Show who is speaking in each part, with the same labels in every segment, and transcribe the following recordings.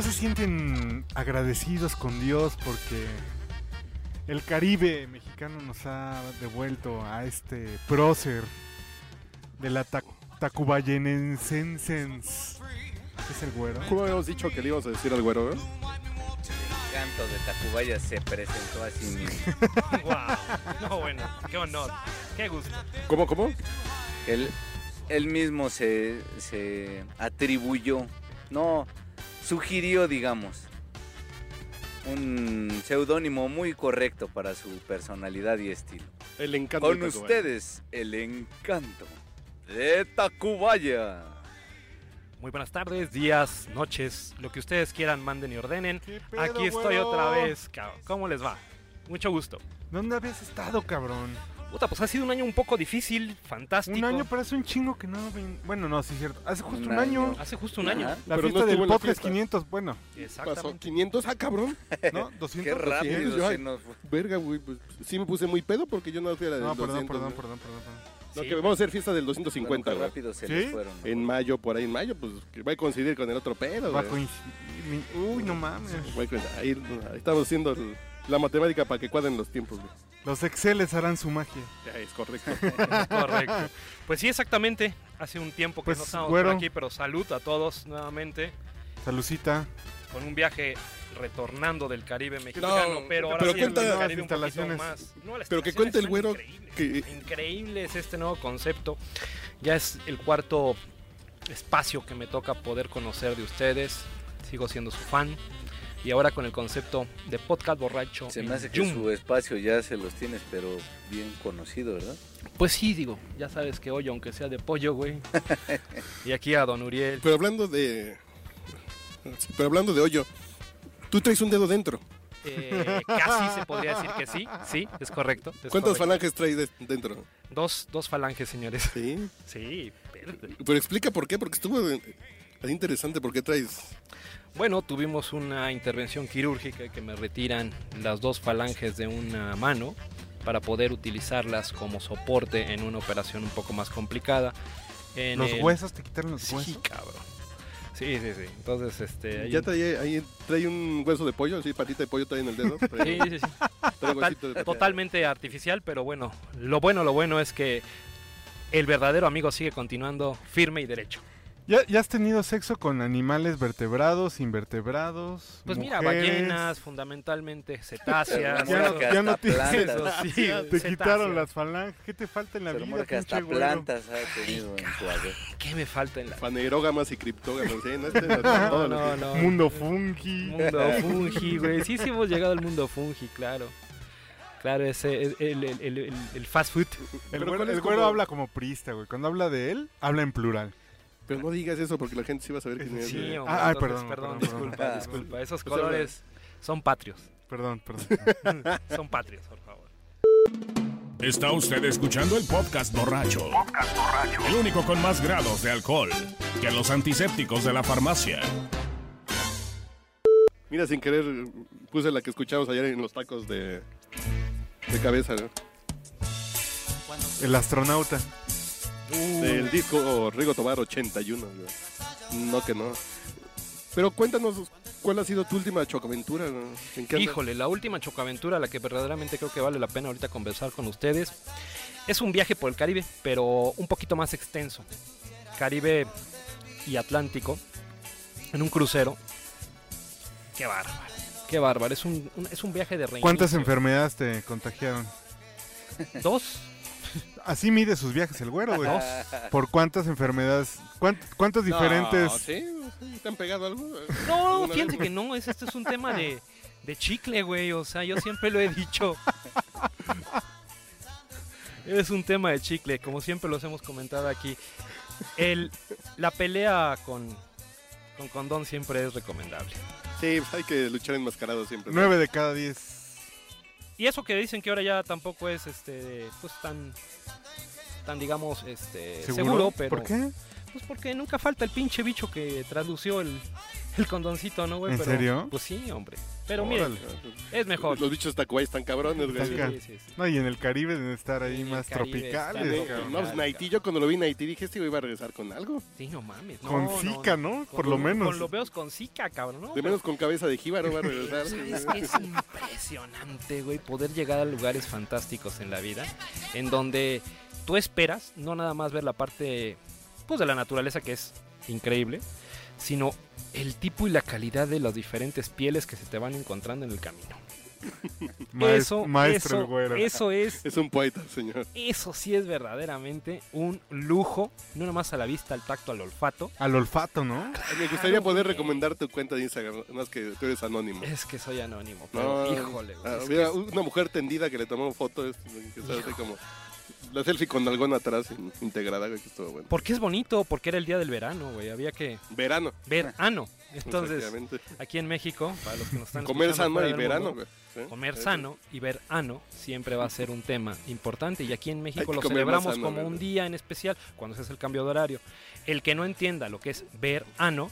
Speaker 1: ¿No se sienten agradecidos con Dios porque el Caribe mexicano nos ha devuelto a este prócer de la ta Tacubayenensensens? ¿Es el güero?
Speaker 2: ¿Cómo habíamos dicho que le íbamos a decir al güero? eh?
Speaker 3: El encanto de Tacubaya se presentó así mismo.
Speaker 4: wow. No, bueno, qué honor, qué gusto.
Speaker 2: ¿Cómo, cómo?
Speaker 3: Él, él mismo se, se atribuyó, no, sugirió, digamos, un seudónimo muy correcto para su personalidad y estilo.
Speaker 2: El encanto.
Speaker 3: Con
Speaker 2: de
Speaker 3: ustedes, el encanto de Tacubaya.
Speaker 4: Muy buenas tardes, días, noches, lo que ustedes quieran, manden y ordenen.
Speaker 1: ¿Qué pedo,
Speaker 4: Aquí estoy
Speaker 1: güero?
Speaker 4: otra vez, cabrón. ¿Cómo les va? Mucho gusto.
Speaker 1: ¿Dónde habías estado, cabrón?
Speaker 4: Puta, pues ha sido un año un poco difícil, fantástico.
Speaker 1: Un año parece un chingo que no Bueno, no, sí es cierto. Hace justo un,
Speaker 3: Un
Speaker 1: año.
Speaker 3: año.
Speaker 4: Hace justo un año.
Speaker 3: Ajá.
Speaker 1: La
Speaker 2: Pero no
Speaker 1: fiesta del podcast
Speaker 2: fiesta.
Speaker 1: 500, bueno,
Speaker 2: Pasó
Speaker 4: Exactamente.
Speaker 2: 500, ah, cabrón.
Speaker 1: ¿no? 200.
Speaker 3: Qué rápido
Speaker 2: yo-
Speaker 3: se nos fue.
Speaker 2: Verga, güey. Pues, sí me puse muy pedo porque yo no fui a la del
Speaker 1: No, perdón,
Speaker 2: 200,
Speaker 1: perdón, perdón, perdón, perdón.
Speaker 2: No,
Speaker 4: Sí.
Speaker 2: que vamos a hacer fiesta del
Speaker 3: Bueno,
Speaker 2: 250,
Speaker 3: qué
Speaker 2: güey.
Speaker 3: rápido se
Speaker 1: ¿Sí?
Speaker 3: les fueron. ¿no?
Speaker 2: En mayo, por ahí en mayo, pues que va a coincidir con el otro pedo,
Speaker 1: Va a coincidir. Uy, no mames.
Speaker 2: Coincidir. Ahí, ahí estamos haciendo la matemática para que cuadren los tiempos, güey.
Speaker 1: Los Exceles harán su magia.
Speaker 2: Ya, es correcto.
Speaker 4: Correcto. Pues sí, exactamente. Hace un tiempo que
Speaker 1: Pues,
Speaker 4: no estamos por aquí, pero salud a todos nuevamente
Speaker 1: Salucita.
Speaker 4: con un viaje retornando del Caribe mexicano,
Speaker 2: No,
Speaker 4: pero ahora
Speaker 2: pero
Speaker 4: sí
Speaker 2: cuenta-
Speaker 1: Las
Speaker 4: Caribe un poquito
Speaker 1: instalaciones.
Speaker 4: más. No, las
Speaker 2: Pero que cuente el güero
Speaker 4: increíbles.
Speaker 2: que-
Speaker 4: Increíble es este nuevo concepto. Ya es el cuarto espacio que me toca poder conocer de ustedes. Sigo siendo su fan. Y ahora con el concepto de podcast borracho.
Speaker 3: Se me hace que
Speaker 4: Zoom.
Speaker 3: su espacio ya se los tienes, pero bien conocido, ¿verdad?
Speaker 4: Pues sí, digo, ya sabes que hoy, aunque sea de pollo, güey. y aquí a Don Uriel.
Speaker 2: Pero hablando de. Pero hablando de hoyo, tú traes un dedo dentro.
Speaker 4: Eh, casi se podría decir que sí, sí, es correcto. es
Speaker 2: ¿Cuántas
Speaker 4: correcto.
Speaker 2: falanges traes de- dentro?
Speaker 4: Dos, dos falanges, señores.
Speaker 2: Sí.
Speaker 4: Sí, espérate.
Speaker 2: Pero explica por qué, porque estuvo así interesante por qué traes.
Speaker 4: Bueno, tuvimos una intervención quirúrgica que me retiran las dos falanges de una mano para poder utilizarlas como soporte en una operación un poco más complicada. En
Speaker 1: Los
Speaker 4: el-
Speaker 1: huesos, te quitaron los
Speaker 4: Sí,
Speaker 1: huesos.
Speaker 4: cabrón. Sí, sí, sí. Entonces, este...
Speaker 2: Ya
Speaker 4: un-
Speaker 2: trae ahí trae un hueso de pollo, así patita de pollo trae en el dedo.
Speaker 4: Sí,
Speaker 2: Trae,
Speaker 4: sí, sí.
Speaker 2: trae
Speaker 4: Total-
Speaker 2: huesito de-
Speaker 4: totalmente artificial, pero bueno, lo bueno, lo bueno es que el verdadero amigo sigue continuando firme y derecho.
Speaker 1: ¿Ya, ya has tenido sexo con animales vertebrados, invertebrados?
Speaker 4: Pues mira,
Speaker 1: mujeres?
Speaker 4: ballenas, fundamentalmente cetáceas.
Speaker 1: No- ya no tienes
Speaker 3: plantas.
Speaker 4: Eso sí,
Speaker 1: Te
Speaker 4: cetáceas.
Speaker 1: quitaron las falanges. ¿Qué te falta en la
Speaker 3: Se
Speaker 1: vida,
Speaker 3: que hasta plantas ha tenido en su haber.
Speaker 4: ¿Qué me falta en la
Speaker 2: Fanerógamas y criptógamas. No, Este,
Speaker 4: No, no, no.
Speaker 1: Mundo fungi.
Speaker 4: Mundo fungi, güey. Sí, sí hemos llegado al mundo fungi, claro. Claro, ese el, el, el, el- el fast food.
Speaker 1: El güero,
Speaker 2: ¿cuál es
Speaker 1: el güero
Speaker 2: como-
Speaker 1: habla como prista, güey. Cuando habla de él, habla en plural.
Speaker 2: Pero no digas eso porque la gente sí va a saber quién es.
Speaker 4: Sí, hombre,
Speaker 1: Ah, ay,
Speaker 4: entonces,
Speaker 1: perdón,
Speaker 4: perdón,
Speaker 1: perdón,
Speaker 4: disculpa,
Speaker 3: perdón.
Speaker 4: disculpa. Esos colores son patrios.
Speaker 1: Perdón, perdón.
Speaker 4: Son patrios, por favor.
Speaker 5: Está usted escuchando el podcast borracho. El único con más grados de alcohol que los antisépticos de la farmacia.
Speaker 2: Mira, sin querer puse la que escuchamos ayer en los tacos de, de cabeza, ¿no?
Speaker 1: El astronauta.
Speaker 2: Del disco Rigo Tobar 81. güey. No que no. Pero cuéntanos, ¿cuál ha sido tu última chocaventura? no? ¿En qué?
Speaker 4: Híjole, la última chocaventura, la que verdaderamente creo que vale la pena ahorita conversar con ustedes, es un viaje por el Caribe, pero un poquito más extenso. Caribe y Atlántico, en un crucero. Qué bárbaro, qué bárbaro. Es un, un- es un viaje de reinicio.
Speaker 1: ¿Cuántas enfermedades te contagiaron?
Speaker 4: Dos.
Speaker 1: Así mide sus viajes el güero, güey. ¿Por cuántas enfermedades? cuánt- ¿Cuántos diferentes?
Speaker 2: No, ¿sí? ¿Te han pegado algo?
Speaker 4: No,
Speaker 2: ¿Alguna
Speaker 4: fíjense que no, es, este es un tema de, de chicle, güey. O sea, yo siempre lo he dicho. Es un tema de chicle, como siempre los hemos comentado aquí. El, la pelea con, con condón siempre es recomendable.
Speaker 2: Sí, pues hay que luchar enmascarado siempre. ¿no?
Speaker 1: Nueve de cada diez.
Speaker 4: Y eso que dicen que ahora ya tampoco es este pues tan tan digamos este seguro, pero
Speaker 1: ¿Por qué?
Speaker 4: pues porque nunca falta el pinche bicho que tradució el, el condoncito, ¿no, güey?
Speaker 1: ¿En
Speaker 4: Pero,
Speaker 1: serio?
Speaker 4: Pues sí, hombre. Pero
Speaker 1: Órale.
Speaker 4: es mejor.
Speaker 2: Los bichos Tacubay están cabrones, güey.
Speaker 1: Están ca-
Speaker 4: Sí, sí, sí.
Speaker 1: No, y en el Caribe deben estar ahí
Speaker 4: En el
Speaker 1: más
Speaker 4: Caribe
Speaker 1: tropicales.
Speaker 4: están-
Speaker 1: cabrón.
Speaker 2: No, pues Naití, yo cuando lo vi en Haití dije, este güey iba a regresar con algo.
Speaker 4: Sí, no mames.
Speaker 1: Con
Speaker 4: no,
Speaker 1: Zika, ¿no?
Speaker 4: Con
Speaker 1: Por lo menos.
Speaker 4: Con los veos con Zika, cabrón, ¿no?
Speaker 2: De menos con cabeza de jíbaro va a regresar.
Speaker 4: Es que es impresionante, güey, poder llegar a lugares fantásticos en la vida, en donde tú esperas no nada más ver la parte, pues, de la naturaleza que es increíble, sino el tipo y la calidad de las diferentes pieles que se te van encontrando en el camino. Eso,
Speaker 1: maestro
Speaker 4: eso, eso es,
Speaker 2: Es un poeta, señor.
Speaker 4: eso sí es verdaderamente un lujo, no nada más a la vista, al tacto, al olfato.
Speaker 1: Al olfato, ¿no?
Speaker 2: Me gustaría poder
Speaker 4: güey.
Speaker 2: recomendar tu cuenta de Instagram, más que tú eres anónimo.
Speaker 4: Es que soy anónimo,
Speaker 2: No,
Speaker 4: pero híjole, güey,
Speaker 2: ah,
Speaker 4: es que-
Speaker 2: una mujer tendida que le tomó fotos, como la selfie con algón atrás in- integrada, güey, que estuvo bueno.
Speaker 4: Porque es bonito, porque era el día del verano, güey. Había que
Speaker 2: Verano.
Speaker 4: ver ano. Entonces, aquí en México, para los que nos están
Speaker 2: comer
Speaker 4: escuchando
Speaker 2: sano y verano,
Speaker 4: mundo,
Speaker 2: güey.
Speaker 4: Comer sano y ver ano siempre va a ser un tema importante. Y aquí en México lo celebramos
Speaker 2: sano,
Speaker 4: como
Speaker 2: ¿verdad?
Speaker 4: un día en especial, cuando se hace el cambio de horario. El que no entienda lo que es ver ano,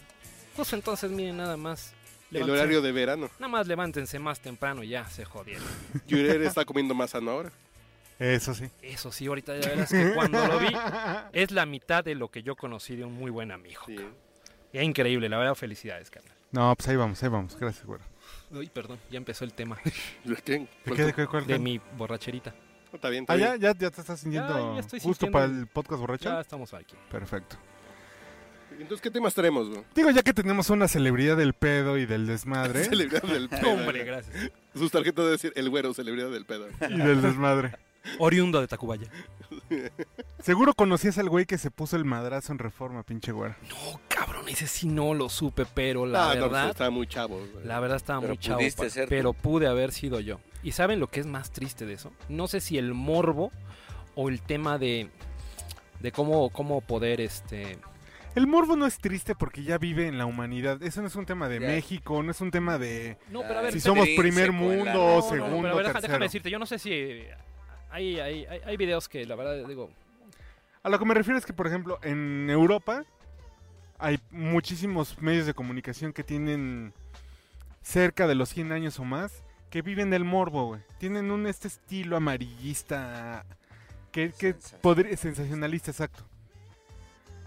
Speaker 4: pues entonces miren nada más.
Speaker 2: El horario de verano.
Speaker 4: Nada más levántense más temprano y ya se jodieron.
Speaker 2: Yurere está comiendo más sano ahora.
Speaker 1: Eso sí.
Speaker 4: Eso sí, ahorita ya verás que cuando lo vi es la mitad de lo que yo conocí de un muy buen amigo.
Speaker 2: Sí.
Speaker 4: Es increíble, la verdad, felicidades, carnal.
Speaker 1: No, pues ahí vamos, ahí vamos. Gracias, güero.
Speaker 4: Uy, perdón, ya empezó el tema
Speaker 2: ¿De qué?
Speaker 1: ¿De qué, de qué, cuál?
Speaker 4: de mi borracherita.
Speaker 2: Está bien, está
Speaker 1: Ah, ya,
Speaker 2: bien.
Speaker 1: ya, ya te estás sintiendo
Speaker 4: Ya, ya estoy
Speaker 1: justo
Speaker 4: sintiendo
Speaker 1: para
Speaker 4: el-
Speaker 1: podcast borracho.
Speaker 4: Ya estamos aquí.
Speaker 1: Perfecto.
Speaker 2: Entonces, ¿qué temas tenemos, güey?
Speaker 1: Digo, ya que tenemos una celebridad del pedo y del desmadre.
Speaker 2: Celebridad del pedo.
Speaker 4: Hombre, gracias.
Speaker 2: Sus tarjetas debe decir el güero, celebridad del pedo.
Speaker 1: y del desmadre.
Speaker 4: Oriundo de Tacubaya.
Speaker 1: Seguro conocías al güey que se puso el madrazo en reforma, pinche güero.
Speaker 4: No, cabrón, ese sí no lo supe, pero la
Speaker 2: Ah, no, pues,
Speaker 4: verdad,
Speaker 2: estaba muy chavo. güey.
Speaker 4: la verdad estaba
Speaker 3: Pero
Speaker 4: muy chavo.
Speaker 3: pudiste
Speaker 4: pa-
Speaker 3: ser tú.
Speaker 4: pero pude haber sido yo. ¿Y saben lo que es más triste de eso? No sé si el morbo o el tema de, de cómo, cómo poder, este...
Speaker 1: El morbo no es triste porque ya vive en la humanidad. Eso no es un tema de. México, no es un tema de
Speaker 4: No, pero a ver,
Speaker 1: si somos primer mundo
Speaker 3: No, no,
Speaker 1: segundo,
Speaker 4: pero a ver, deja-
Speaker 1: tercero.
Speaker 4: déjame decirte, yo no sé si hay, hay, hay, hay videos que la verdad digo,
Speaker 1: A lo que me refiero es que, por ejemplo, en Europa hay muchísimos medios de comunicación que tienen cerca de los 100 años o más que viven del morbo, güey. Tienen un este estilo amarillista que, que
Speaker 3: Sensacional.
Speaker 1: podría sensacionalista, exacto.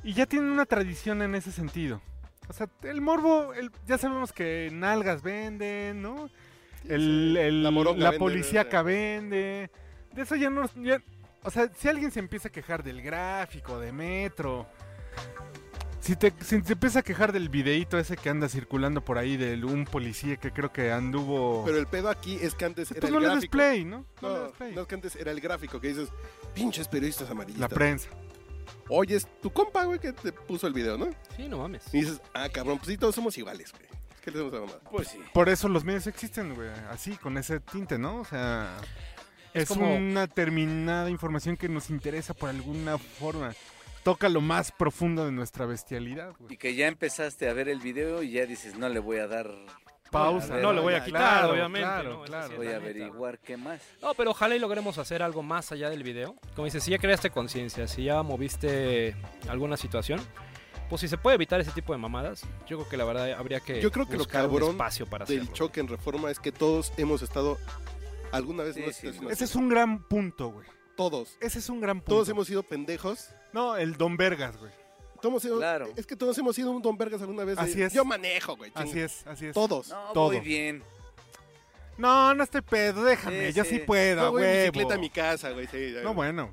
Speaker 1: Y ya tienen una tradición en ese sentido. O sea, el morbo, el- ya sabemos que nalgas venden, ¿no? El, el-
Speaker 2: La
Speaker 1: la, policíaca vende. De eso ya no... ya- o sea, si alguien se empieza a quejar del gráfico, de Metro... Si te, si te empieza a quejar del videíto ese que anda circulando por ahí de un policía que creo que anduvo...
Speaker 2: Pero el pedo aquí es que antes era
Speaker 1: pues
Speaker 2: el
Speaker 1: no le des
Speaker 2: gráfico.
Speaker 1: play, ¿no? No, le
Speaker 2: No,
Speaker 1: des play.
Speaker 2: no, es que antes era el gráfico que dices, pinches periodistas
Speaker 1: La
Speaker 2: amarillistas.
Speaker 1: prensa.
Speaker 2: Oye, es tu compa, güey, que te puso el video, ¿no?
Speaker 4: sí, no mames.
Speaker 2: Y dices, ah, cabrón, pues sí, todos somos iguales, güey. ¿Qué le hacemos a la mamá?
Speaker 3: Pues sí.
Speaker 1: Por eso los medios existen, güey, así, con ese tinte, ¿no? O sea,
Speaker 4: Es
Speaker 1: es,
Speaker 4: como-
Speaker 1: una terminada información que nos interesa por alguna forma. Toca lo más profundo de nuestra bestialidad,
Speaker 3: Y
Speaker 1: güey.
Speaker 3: que ya empezaste a ver el video y ya dices, no le voy a dar,
Speaker 1: Pausa.
Speaker 3: ver,
Speaker 4: no le voy a quitar,
Speaker 1: claro,
Speaker 4: obviamente.
Speaker 1: claro,
Speaker 4: ¿no?
Speaker 1: Claro.
Speaker 3: voy a averiguar qué más.
Speaker 4: No, pero ojalá y logremos hacer algo más allá del video. Como dices, si ya creaste conciencia, si ya moviste alguna situación, pues si se puede evitar ese tipo de mamadas, yo creo que la verdad habría que
Speaker 2: Yo creo que lo
Speaker 4: un
Speaker 2: cabrón
Speaker 4: espacio para
Speaker 2: Del
Speaker 4: hacerlo.
Speaker 2: choque en reforma es que todos hemos estado alguna vez
Speaker 3: Sí,
Speaker 2: en una
Speaker 3: sí,
Speaker 2: situación
Speaker 3: no.
Speaker 1: Ese
Speaker 2: así.
Speaker 1: es un gran punto, güey.
Speaker 2: Todos.
Speaker 1: Ese es un gran punto.
Speaker 2: Todos hemos sido pendejos.
Speaker 1: No, el Don Vergas, güey.
Speaker 2: Todos hemos
Speaker 3: Claro.
Speaker 2: Es que todos hemos sido un Don Vergas alguna vez. de,
Speaker 1: Así es.
Speaker 2: Yo manejo, güey.
Speaker 1: Así es, así es.
Speaker 2: Todos.
Speaker 3: No,
Speaker 1: Todo.
Speaker 3: muy bien.
Speaker 1: No, no estoy pedo, déjame.
Speaker 3: Sí,
Speaker 1: yo
Speaker 3: sí.
Speaker 1: sí puedo, güey.
Speaker 2: bicicleta a mi casa, güey. sí, ya,
Speaker 1: No, bueno.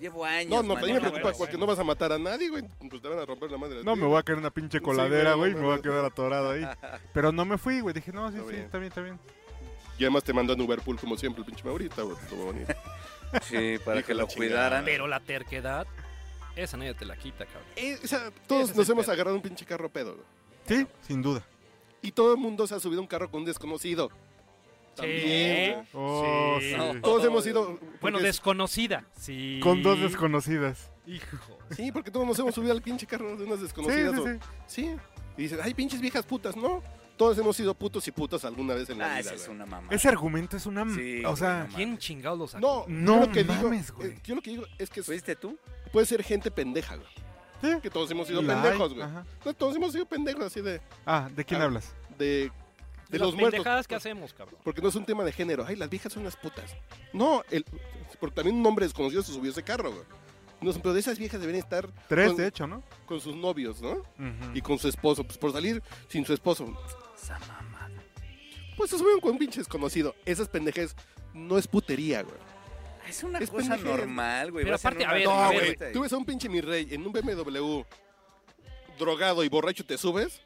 Speaker 3: Llevo años.
Speaker 2: No, no, pero me preocupa
Speaker 4: bueno,
Speaker 2: porque
Speaker 4: bueno.
Speaker 2: no vas a matar a nadie, güey. Pues te van a romper la madre.
Speaker 1: No, me voy a caer en una pinche coladera,
Speaker 2: güey, no,
Speaker 1: me
Speaker 2: no,
Speaker 1: voy a
Speaker 2: no.
Speaker 1: quedar atorado ahí. Pero no me fui, güey. Dije, no, sí,
Speaker 2: Está
Speaker 1: sí,
Speaker 2: bien.
Speaker 1: está bien, está bien.
Speaker 2: Y además te mandó en Uberpool como siempre el pinche Maurita, güey. Bonito.
Speaker 3: Sí, para
Speaker 2: Hijo
Speaker 3: que lo
Speaker 2: la
Speaker 3: cuidaran.
Speaker 4: Pero la terquedad, esa nadie te la quita, cabrón.
Speaker 2: Eh, o sea, todos
Speaker 4: Ese
Speaker 2: nos hemos
Speaker 4: pedo.
Speaker 2: agarrado un pinche carro pedo, güey.
Speaker 1: Sí, sin duda.
Speaker 2: Y todo el mundo se ha subido a un carro con un desconocido. También.
Speaker 1: Oh,
Speaker 4: Sí.
Speaker 1: sí.
Speaker 3: No.
Speaker 2: Todos hemos ido.
Speaker 4: Bueno,
Speaker 2: porque-
Speaker 4: desconocida. Sí.
Speaker 1: Con dos desconocidas.
Speaker 4: Hijo.
Speaker 2: Sí, porque todos nos hemos subido al pinche carro de unas
Speaker 1: Sí,
Speaker 2: desconocidas.
Speaker 1: sí,
Speaker 2: o-
Speaker 1: sí.
Speaker 2: sí. Y dicen, ay, pinches viejas putas. No. Todos hemos sido putos y putas alguna vez en la
Speaker 3: Ah,
Speaker 2: vida.
Speaker 3: esa es una mamá.
Speaker 1: Ese argumento es una...
Speaker 3: Sí,
Speaker 1: o sea,
Speaker 3: güey,
Speaker 4: ¿Quién chingados lo sacó?
Speaker 2: No,
Speaker 1: No
Speaker 2: yo lo que
Speaker 1: mames,
Speaker 2: digo,
Speaker 1: güey.
Speaker 2: eh, yo lo que digo es que
Speaker 3: ¿Fuiste tú?
Speaker 2: puede ser gente pendeja, güey.
Speaker 1: sí.
Speaker 2: Que todos hemos sido
Speaker 1: La hay,
Speaker 2: pendejos, güey.
Speaker 1: ajá.
Speaker 2: No, todos hemos sido pendejos así de,
Speaker 1: Ah, ¿de quién
Speaker 2: Ah.
Speaker 1: hablas?
Speaker 2: de de
Speaker 4: las
Speaker 2: los muertos.
Speaker 4: pendejadas que hacemos, cabrón.
Speaker 2: Porque no es un tema de género. Ay, las viejas son las putas. No, el, porque también un hombre desconocido se subió a ese carro, güey. No, pero de esas viejas deberían estar
Speaker 1: Tres,
Speaker 2: con,
Speaker 1: de hecho, ¿no?
Speaker 2: con sus novios, ¿no? Y con su esposo. Pues por salir sin su esposo.
Speaker 3: Esa mamada.
Speaker 2: Pues se subieron con un pinche desconocido. Esas pendejas no es putería, güey.
Speaker 3: Es una
Speaker 2: Es
Speaker 3: cosa normal, güey.
Speaker 4: Pero aparte, a
Speaker 3: una
Speaker 4: ver,
Speaker 2: No,
Speaker 4: a ver,
Speaker 2: güey.
Speaker 3: fiesta y-
Speaker 2: Tú ves a un pinche mi rey en un BMW drogado y borracho y te subes.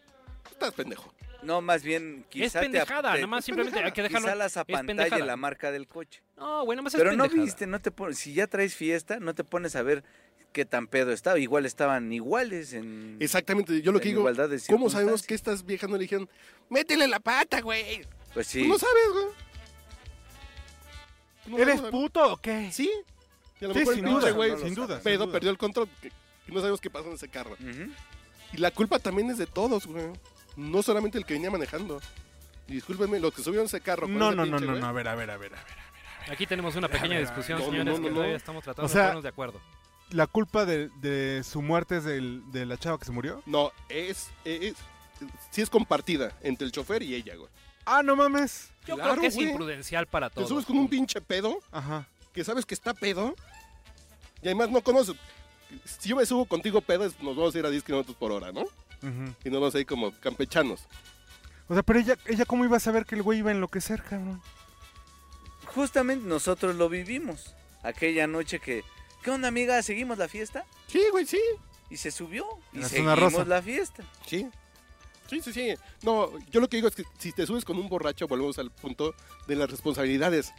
Speaker 2: Estás pendejo.
Speaker 3: No, más bien, quizá
Speaker 4: Es
Speaker 3: te
Speaker 4: pendejada,
Speaker 3: te-
Speaker 4: nada más simplemente hay que dejarlo.
Speaker 3: Quizá las
Speaker 4: es
Speaker 3: apantalla
Speaker 4: pendejada.
Speaker 3: la marca del coche.
Speaker 4: No, güey, nada más es
Speaker 3: Pero no
Speaker 4: pendejada.
Speaker 3: viste, no te pones, si ya traes fiesta, no te pones a ver qué tan pedo estaba. Igual estaban iguales en...
Speaker 2: Exactamente. Yo lo que digo,
Speaker 3: igualdad de
Speaker 2: ¿cómo sabemos que estas viejas no le dijeron, métele la pata, güey?
Speaker 3: Pues sí.
Speaker 2: Tú no sabes, güey. No
Speaker 1: ¿Eres puto o qué?
Speaker 2: Sí. Y a lo
Speaker 1: Sí,
Speaker 2: mejor
Speaker 1: sin
Speaker 2: el
Speaker 1: duda,
Speaker 2: güey,
Speaker 3: no
Speaker 1: sin duda.
Speaker 2: pedo,
Speaker 1: sin duda.
Speaker 2: perdió el control. que- Y no sabemos qué pasó en ese carro. Y la culpa también es de todos, güey. No solamente el que venía manejando. Y discúlpenme, los que subieron ese carro.
Speaker 1: No, no, no, no, no, a ver, a ver, a ver, a ver.
Speaker 4: Aquí tenemos una pequeña
Speaker 1: ver,
Speaker 4: discusión,
Speaker 2: no, no,
Speaker 4: señores,
Speaker 2: no,
Speaker 4: que
Speaker 2: no.
Speaker 4: todavía estamos tratando
Speaker 1: O sea-
Speaker 4: de ponernos de acuerdo.
Speaker 1: ¿La culpa de, de su muerte es del- de la chava que se murió?
Speaker 2: No, es, es, sí es compartida entre el chofer y ella, güey.
Speaker 1: Ah, no mames.
Speaker 4: Yo
Speaker 2: Claro,
Speaker 4: creo que es
Speaker 2: güey.
Speaker 4: imprudencial para
Speaker 2: Te
Speaker 4: todos.
Speaker 2: subes con un pinche pedo
Speaker 1: Ajá.
Speaker 2: que sabes que está pedo y además no conoces. Si yo me subo contigo pedo, es- nos vamos a ir a 10 kilómetros por hora, ¿no?
Speaker 1: ujú.
Speaker 2: Y nos vamos a ir como campechanos.
Speaker 1: O sea, pero ella, ella cómo iba a saber que el güey iba a enloquecer, cabrón.
Speaker 3: Justamente nosotros lo vivimos. Aquella noche que... ¿Qué onda, amiga? ¿Seguimos la fiesta?
Speaker 2: Sí, güey, sí.
Speaker 3: Y se subió. Y
Speaker 1: la
Speaker 3: seguimos
Speaker 1: rosa.
Speaker 3: la fiesta.
Speaker 2: Sí. Sí, sí, sí. No, yo lo que digo es que si te subes con un borracho, volvemos al punto de las responsabilidades.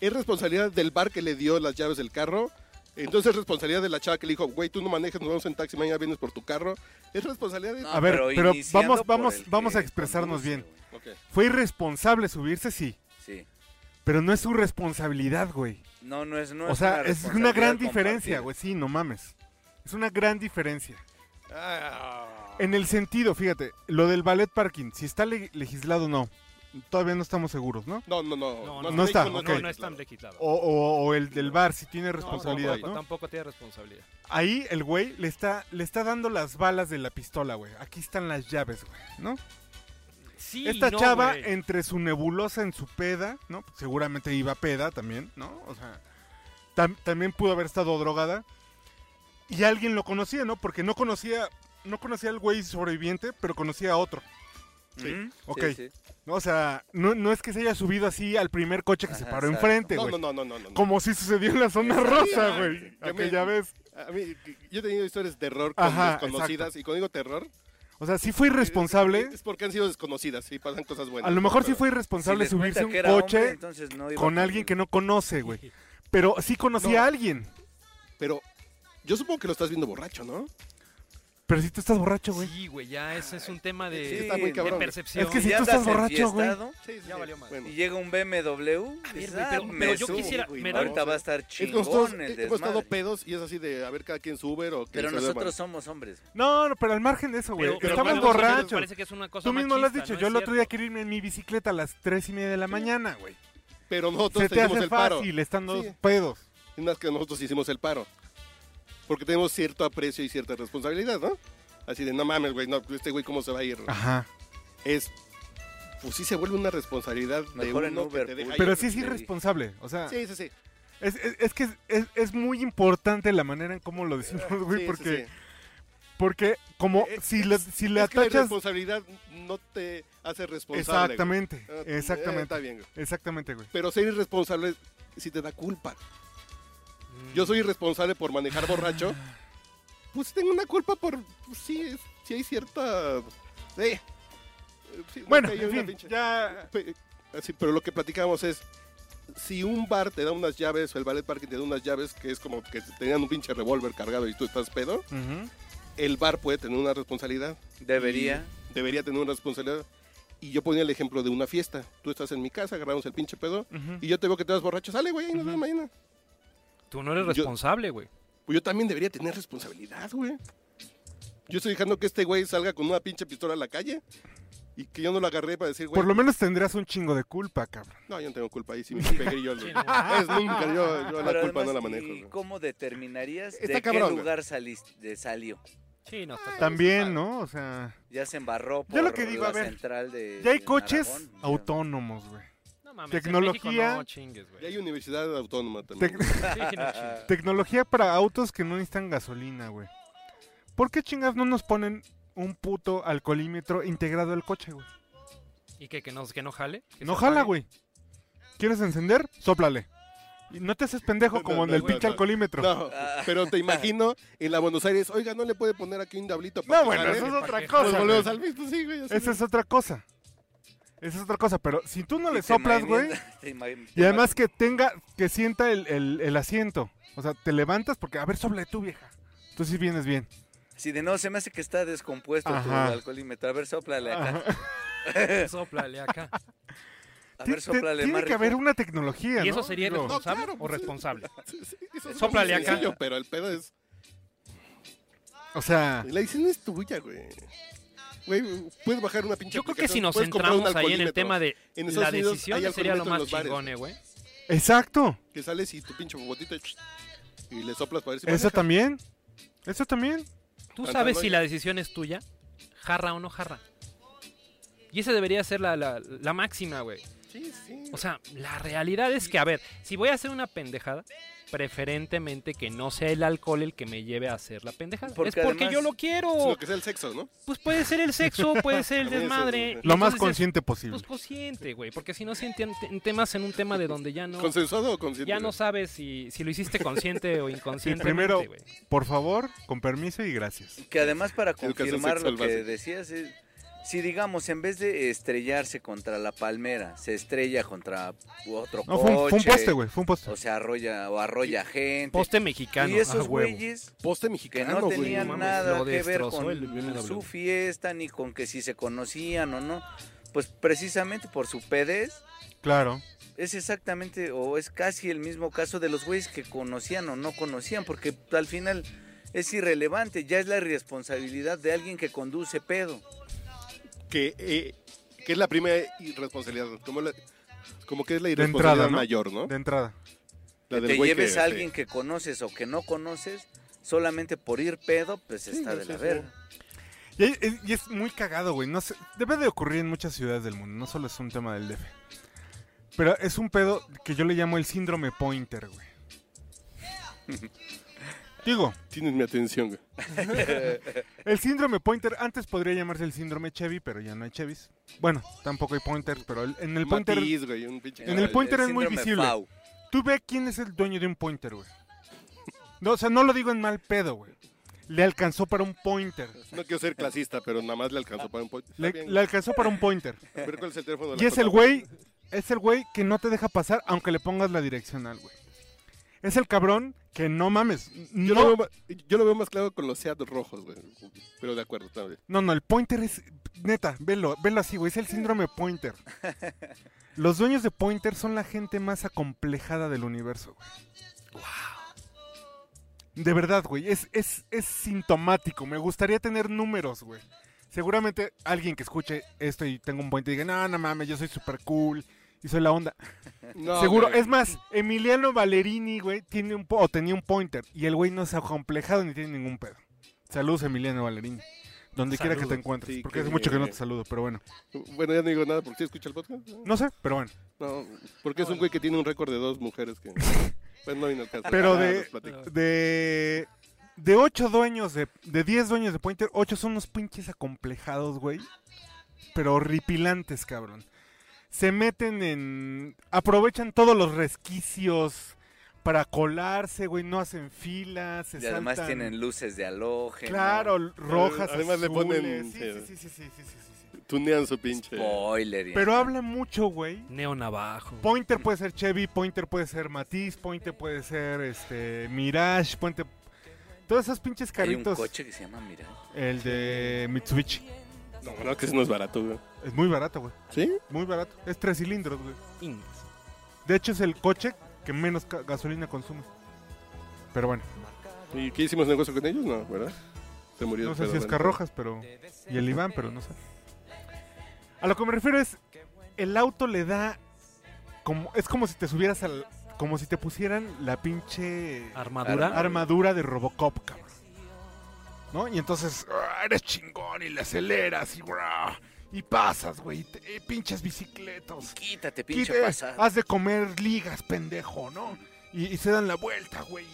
Speaker 2: Es responsabilidad del bar que le dio las llaves del carro. Entonces es responsabilidad de la chava que le dijo, güey, tú no manejas, nos vamos en taxi, mañana vienes por tu carro. Es responsabilidad de...
Speaker 3: No,
Speaker 1: A ver, pero
Speaker 3: iniciando
Speaker 1: vamos- vamos- vamos a expresarnos bien.
Speaker 3: güey.
Speaker 2: Ok.
Speaker 1: Fue irresponsable subirse, sí.
Speaker 3: Sí.
Speaker 1: Pero no es su responsabilidad, güey.
Speaker 3: No, no es... No
Speaker 1: o
Speaker 3: es
Speaker 1: sea,
Speaker 3: una
Speaker 1: es una gran diferencia, güey. Sí, no mames. Es una gran diferencia.
Speaker 2: Ah.
Speaker 1: En el sentido, fíjate, lo del ballet parking, si está le- legislado o no, todavía no estamos seguros, ¿no?
Speaker 2: No, no, no.
Speaker 4: No,
Speaker 1: no
Speaker 2: no
Speaker 1: está,
Speaker 4: No,
Speaker 1: ok.
Speaker 4: no, no es tan legislado.
Speaker 1: O, o- o el del bar, si tiene responsabilidad,
Speaker 4: tampoco,
Speaker 1: ¿no?
Speaker 4: tampoco tiene responsabilidad.
Speaker 1: Ahí el güey le está, le está dando las balas de la pistola, güey. Aquí están las llaves, güey, ¿no?
Speaker 4: Sí,
Speaker 1: Esta
Speaker 4: no,
Speaker 1: chava,
Speaker 4: güey.
Speaker 1: entre su nebulosa en su peda, ¿no? Seguramente iba peda también, ¿no? O sea, tam- también pudo haber estado drogada. Y alguien lo conocía, ¿no? Porque no conocía, no conocía al güey sobreviviente, pero conocía a otro.
Speaker 2: Sí.
Speaker 3: Ujú,
Speaker 1: Ok.
Speaker 3: sí, sí.
Speaker 1: ¿no? O sea, no, no es que se haya subido así al primer coche que se paró
Speaker 3: exacto.
Speaker 1: enfrente,
Speaker 2: No,
Speaker 1: güey.
Speaker 2: no, no, no, no, no.
Speaker 1: Como si sucedió en la zona rosa, güey.
Speaker 2: Me-
Speaker 1: Aquella vez.
Speaker 2: A mí, yo he tenido historias de terror con
Speaker 1: Ajá,
Speaker 2: desconocidas. Y cuando digo terror,
Speaker 1: O sea, sí fue irresponsable.
Speaker 2: es porque han sido desconocidas y pasan cosas buenas.
Speaker 1: A lo mejor sí fue irresponsable subirse un coche
Speaker 3: hombre, no
Speaker 1: con
Speaker 3: con-
Speaker 1: alguien que no conoce, güey. Pero sí conocía
Speaker 2: No.
Speaker 1: a alguien.
Speaker 2: Pero yo supongo que lo estás viendo borracho, ¿no?
Speaker 1: Pero si tú estás borracho, güey.
Speaker 4: Sí, güey, ya ese es un tema
Speaker 2: Sí,
Speaker 4: de,
Speaker 2: está muy
Speaker 3: de
Speaker 2: cabrón.
Speaker 4: de percepción.
Speaker 1: Es que
Speaker 3: Si ya
Speaker 1: tú estás borracho, güey.
Speaker 3: enfiestado,
Speaker 2: Sí, sí,
Speaker 4: Ya valió.
Speaker 2: Bueno.
Speaker 3: Y llega un BMW.
Speaker 4: ver, güey,
Speaker 3: ah,
Speaker 4: pero-
Speaker 3: me
Speaker 4: pero yo
Speaker 3: subo,
Speaker 4: quisiera-
Speaker 3: güey, ahorita
Speaker 2: no,
Speaker 3: va a estar
Speaker 2: Es que
Speaker 3: chingón
Speaker 2: nosotros
Speaker 3: el
Speaker 2: hemos estado pedos y es así de a ver cada quien sube o
Speaker 3: Pero
Speaker 2: se
Speaker 3: nosotros somos hombres.
Speaker 1: No, no, pero al margen de eso, güey.
Speaker 4: Pero,
Speaker 1: Estamos borrachos.
Speaker 4: Parece que es una cosa
Speaker 1: Tú mismo lo has dicho. Yo el otro día quería irme en mi bicicleta a las tres y media de la mañana, güey.
Speaker 2: Pero nosotros
Speaker 1: Se te
Speaker 2: tenemos
Speaker 1: hace
Speaker 2: el paro.
Speaker 1: fácil estando
Speaker 2: Sí.
Speaker 1: pedos.
Speaker 2: Es más que nosotros hicimos el paro. Porque tenemos cierto aprecio y cierta responsabilidad, ¿no? Así de, no mames, güey, no, este güey cómo se va a ir.
Speaker 1: Ajá.
Speaker 2: Es, pues sí se vuelve una responsabilidad de
Speaker 3: Mejor en
Speaker 2: uno que
Speaker 3: Uber,
Speaker 2: te deja
Speaker 3: pues.
Speaker 1: Pero
Speaker 2: ir.
Speaker 1: sí es irresponsable. O sea,
Speaker 2: Sí, sí, sí.
Speaker 1: es, es- es que es, es- es muy importante la manera en cómo lo decimos, güey.
Speaker 2: Sí,
Speaker 1: porque,
Speaker 2: sí.
Speaker 1: porque como
Speaker 2: Eh,
Speaker 1: si le, si le
Speaker 2: es que la responsabilidad no te hace responsable.
Speaker 1: Exactamente,
Speaker 2: güey. Ah, eh,
Speaker 1: exactamente.
Speaker 2: está bien, güey.
Speaker 1: Exactamente, güey.
Speaker 2: Pero ser irresponsable si te da culpa.
Speaker 4: Mm.
Speaker 2: Yo soy irresponsable por manejar borracho. Pues tengo una culpa por. Pues sí, es- sí hay cierta. Sí,
Speaker 1: Bueno, en fin,
Speaker 2: pinche-
Speaker 1: ya...
Speaker 2: Pero lo que platicamos es. Si un bar te da unas llaves o el ballet parking te da unas llaves que es como que tenían un pinche revólver cargado y tú estás pedo, el bar puede tener una responsabilidad.
Speaker 3: Debería.
Speaker 2: Debería tener una responsabilidad. Y yo ponía el ejemplo de una fiesta. Tú estás en mi casa, agarramos el pinche pedo y yo te veo que te vas borracho. Sale, güey, ahí nos vemos mañana.
Speaker 4: Tú no eres
Speaker 2: Yo-
Speaker 4: responsable, güey.
Speaker 2: Pues yo también debería tener responsabilidad, güey. Yo estoy dejando que este güey salga con una pinche pistola a la calle y que yo no lo agarré para decir, güey.
Speaker 1: Por lo menos tendrías un chingo de culpa, cabrón.
Speaker 2: No, yo no tengo culpa ahí, si me pegué yo. lo-
Speaker 4: Sí,
Speaker 2: es nunca, yo, yo la culpa no la manejo.
Speaker 3: ¿y. ¿Cómo determinarías
Speaker 2: Está
Speaker 3: de
Speaker 2: cabrón,
Speaker 3: qué
Speaker 2: güey.
Speaker 3: lugar saliste, de salió?
Speaker 4: Sí, no, está
Speaker 1: También, ¿no? O sea,
Speaker 3: Ya se embarró por
Speaker 1: Yo lo que digo,
Speaker 3: la
Speaker 1: a ver,
Speaker 3: central de
Speaker 1: ya hay
Speaker 3: de
Speaker 1: coches
Speaker 3: Aragón. Ya.
Speaker 1: autónomos, güey.
Speaker 4: No mames,
Speaker 1: Tecnología-
Speaker 4: no chingues,
Speaker 2: Y hay universidad autónoma también.
Speaker 1: Tec-
Speaker 4: Sí, no chingues.
Speaker 1: Tecnología para autos que no necesitan gasolina, güey. ¿Por qué chingas no nos ponen un puto alcoholímetro integrado al coche, güey?
Speaker 4: ¿Y qué? ¿Que no, que no jale? ¿Que
Speaker 1: No jala, güey. ¿Quieres encender? Sóplale. Y no te haces pendejo
Speaker 2: No,
Speaker 1: como en
Speaker 2: no,
Speaker 1: el
Speaker 2: no,
Speaker 1: pinche
Speaker 2: no.
Speaker 1: alcoholímetro. No,
Speaker 2: No, pero te imagino en la Buenos Aires, oiga, ¿no le puede poner aquí un diablito? para que
Speaker 1: bueno,
Speaker 2: jale?"
Speaker 1: eso es
Speaker 4: ¿Para
Speaker 1: otra cosa.
Speaker 2: Nos volvemos
Speaker 1: güey.
Speaker 2: al mismo, sí, güey. así.
Speaker 1: Esa es otra cosa. Esa es otra cosa, pero si tú no
Speaker 3: Y
Speaker 1: le soplas, güey, y además que tenga, que sienta el, el- el asiento. O sea, te levantas porque, a ver, sopla tú, vieja. Tú sí vienes bien.
Speaker 3: Si de no, se me hace que está descompuesto tu alcoholímetro. A ver, soplale acá.
Speaker 1: Ajá.
Speaker 4: Sóplale acá.
Speaker 3: A ver, soplale
Speaker 1: Tiene que
Speaker 3: rico.
Speaker 1: haber una tecnología,
Speaker 4: ¿Y eso sería
Speaker 1: Digo,
Speaker 4: responsable
Speaker 2: claro,
Speaker 4: o responsable?
Speaker 2: Sí, sí, eso es
Speaker 4: Sóplale
Speaker 2: muy
Speaker 4: acá.
Speaker 2: Pero el pedo es...
Speaker 1: O sea,
Speaker 2: La decisión es tuya, güey. Güey, puedes bajar una pinche
Speaker 4: Yo creo que si nos centramos ahí en el tema de
Speaker 2: En
Speaker 4: la
Speaker 2: Unidos
Speaker 4: decisión, sería lo más chingone, güey.
Speaker 1: exacto.
Speaker 2: Que sales y tu pinche botito y, le soplas para ver si
Speaker 1: Eso
Speaker 2: maneja.
Speaker 1: también. Eso también.
Speaker 4: Tú sabes si la decisión es tuya, jarra o no jarra. Y esa debería ser la, la- la máxima, güey.
Speaker 2: Sí, sí.
Speaker 4: O sea, la realidad es que, a ver, si voy a hacer una pendejada, preferentemente que no sea el alcohol el que me lleve a hacer la pendejada.
Speaker 3: Porque
Speaker 4: es porque
Speaker 3: además-
Speaker 4: yo lo quiero.
Speaker 2: Es lo que sea el sexo, ¿no?
Speaker 4: Pues puede ser el sexo, puede ser el desmadre.
Speaker 1: Lo más
Speaker 4: es-
Speaker 1: consciente posible.
Speaker 4: Pues consciente, güey. Porque si no, si temas en un tema de donde ya no,
Speaker 2: ¿Consensuado o consciente?
Speaker 4: ya no sabes si, si lo hiciste consciente o
Speaker 1: Sí,
Speaker 4: inconscientemente,
Speaker 1: primero,
Speaker 4: güey.
Speaker 1: por favor, con permiso y gracias.
Speaker 3: Que además para confirmar lo que decías, es, si digamos, en vez de estrellarse contra la palmera, se estrella contra otro
Speaker 1: No, fue un,
Speaker 3: coche,
Speaker 1: fue un poste, güey. Fue un poste.
Speaker 3: o sea, arrolla o arrolla gente.
Speaker 4: Poste mexicano.
Speaker 3: y esos
Speaker 4: ah,
Speaker 3: güeyes
Speaker 2: Poste
Speaker 3: que
Speaker 2: mexicano,
Speaker 3: no tenían
Speaker 4: no mames,
Speaker 3: nada que ver con
Speaker 4: el
Speaker 3: su fiesta ni con que si se conocían o no, pues precisamente por su pedez
Speaker 1: Claro.
Speaker 3: es exactamente o es casi el mismo caso de los güeyes que conocían o no conocían, porque al final es irrelevante, ya es la irresponsabilidad de alguien que conduce pedo.
Speaker 2: Que, eh, que es la primera irresponsabilidad. Como, la- como que es la
Speaker 1: De
Speaker 2: irresponsabilidad
Speaker 1: entrada, ¿no?
Speaker 2: mayor, ¿no?
Speaker 1: De entrada.
Speaker 2: La
Speaker 3: que te lleves
Speaker 2: que,
Speaker 3: a
Speaker 2: sí.
Speaker 3: alguien que conoces o que no conoces solamente por ir pedo, pues está de la verga.
Speaker 1: Y, es- y es muy cagado, güey. No sé, debe de ocurrir en muchas ciudades del mundo. No solo es un tema del DF. Pero es un pedo que yo le llamo el síndrome pointer, güey. Digo,
Speaker 2: Tienes mi atención, güey.
Speaker 1: el síndrome pointer antes podría llamarse el síndrome Chevy, pero ya no hay Chevys. Bueno, tampoco hay pointer, pero el- en el pointer
Speaker 2: Matiz, güey, un pinche
Speaker 1: En el pointer es muy
Speaker 3: síndrome
Speaker 1: visible.
Speaker 3: FAU.
Speaker 1: Tú ve quién es el dueño de un pointer, güey. No, o sea, no lo digo en mal pedo, güey. Le alcanzó para un pointer.
Speaker 2: No quiero ser clasista, pero nada más le alcanzó para un pointer. Está
Speaker 1: Le,
Speaker 2: bien.
Speaker 1: le alcanzó para un pointer.
Speaker 2: A ver cuál es el teléfono de
Speaker 1: Y es el güey, es el güey que no te deja pasar aunque le pongas la direccional, güey. Es el cabrón que no mames.
Speaker 2: Yo,
Speaker 1: No,
Speaker 2: lo veo, ma- yo lo veo más claro con los Seat rojos, güey. Pero de acuerdo, está bien.
Speaker 1: no, no, el pointer es neta, velo, velo así, güey, es el síndrome pointer. Los dueños de pointer son la gente más acomplejada del universo, güey. De verdad, güey, es, es, es sintomático. Me gustaría tener números, güey. Seguramente alguien que escuche esto y tenga un pointer diga, no, no mames, yo soy super cool y soy la onda.
Speaker 2: No,
Speaker 1: Seguro,
Speaker 2: güey.
Speaker 1: es más, Emiliano Valerini, güey, tiene un po o tenía un pointer y el güey no se ha acomplejado ni tiene ningún pedo. Saludos, Emiliano Valerini. Donde quiera que te encuentres,
Speaker 2: Sí,
Speaker 1: porque
Speaker 2: qué
Speaker 1: hace mucho que no te saludo, pero bueno.
Speaker 2: Bueno, ya no digo nada porque sí escucha el podcast.
Speaker 1: No sé, pero bueno.
Speaker 2: No, porque es un güey que tiene un récord de dos mujeres que... Pues no vino al caso.
Speaker 1: Pero
Speaker 2: Ah,
Speaker 1: de, de, de ocho dueños, de, de 10 dueños de Pointer, ocho son unos pinches acomplejados, güey. Pero horripilantes, cabrón. Se meten en... Aprovechan todos los resquicios para colarse, güey. No hacen filas, se
Speaker 3: Y además
Speaker 1: saltan-
Speaker 3: tienen luces de halógeno.
Speaker 1: Claro, rojas,
Speaker 2: Además le ponen,
Speaker 1: azules. Sí,
Speaker 2: sí.
Speaker 1: sí, sí, sí, sí, sí.
Speaker 2: Tunean su pinche...
Speaker 3: Spoiler. y-
Speaker 1: Pero habla mucho, güey.
Speaker 4: Neo Navajo.
Speaker 1: Pointer puede ser Chevy, Pointer puede ser Matiz, Pointer puede ser este Mirage, Pointer... Todas esas pinches
Speaker 3: Hay un
Speaker 1: caritos.
Speaker 3: coche que se llama Mira.
Speaker 1: El de Mitsubishi.
Speaker 2: No, no, que eso no es barato, güey.
Speaker 1: Es muy barato, güey.
Speaker 2: ¿Sí?
Speaker 1: Muy barato. Es tres cilindros, güey.
Speaker 4: Ingas.
Speaker 1: De hecho, es el coche que menos gasolina consume. Pero bueno,
Speaker 2: ¿Y qué hicimos negocio con ellos? No, ¿verdad? Se murió.
Speaker 1: no sé si es. Carrojas, pero... Y el Iván, pero no sé. A lo que me refiero es... El auto le da... como Es como si te subieras al... Como si te pusieran la pinche...
Speaker 4: Armadura.
Speaker 1: armadura de Robocop, cabrón. ¿no? Y entonces, ah, eres chingón y le aceleras y, bra, y pasas, güey, te- eh, pinches bicicletas.
Speaker 3: Quítate, pinche
Speaker 1: Quite-
Speaker 3: pasado.
Speaker 1: Has de comer ligas, pendejo, ¿no? Y, y se dan la vuelta, güey.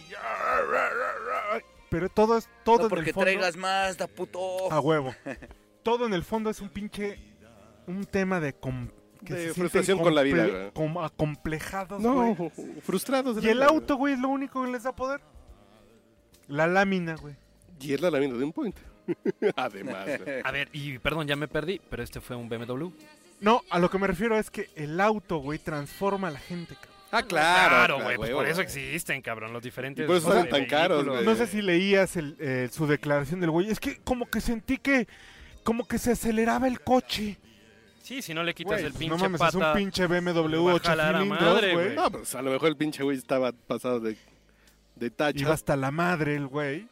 Speaker 1: Pero todo es todo
Speaker 3: No
Speaker 1: en
Speaker 3: porque
Speaker 1: el fondo.
Speaker 3: traigas más, da puto.
Speaker 1: A huevo. todo en el fondo es un pinche un tema de com- que
Speaker 2: De
Speaker 1: se
Speaker 2: frustración con la vida, güey.
Speaker 1: como acomplejados,
Speaker 2: No,
Speaker 1: güey.
Speaker 2: frustrados. de
Speaker 1: Y
Speaker 2: la
Speaker 1: el
Speaker 2: vida,
Speaker 1: auto, güey, es lo único que les da poder. La lámina, güey.
Speaker 2: Y es la lámina de un point. Además. güey.
Speaker 4: A ver, y perdón, ya me perdí, pero este fue un BMW.
Speaker 1: No, a lo que me refiero es que el auto, güey, transforma a la gente, cabrón.
Speaker 2: Ah, claro.
Speaker 4: güey, pues por eso existen, cabrón, los diferentes.
Speaker 2: Por eso tan caros, güey.
Speaker 1: No sé si leías el, eh, su declaración del güey. Es que como que sentí que como que se aceleraba el coche.
Speaker 4: Sí, si no le quitas
Speaker 1: Güey,
Speaker 4: el
Speaker 1: pues
Speaker 4: pinche
Speaker 1: no mames,
Speaker 4: pata.
Speaker 1: es un pinche BMW
Speaker 4: va a
Speaker 1: 8
Speaker 4: jalar a
Speaker 1: cilindros,
Speaker 4: madre,
Speaker 1: güey.
Speaker 4: güey.
Speaker 2: No, pues a lo mejor el pinche güey estaba pasado de, de
Speaker 1: Iba
Speaker 2: tacha.
Speaker 1: hasta la madre el güey.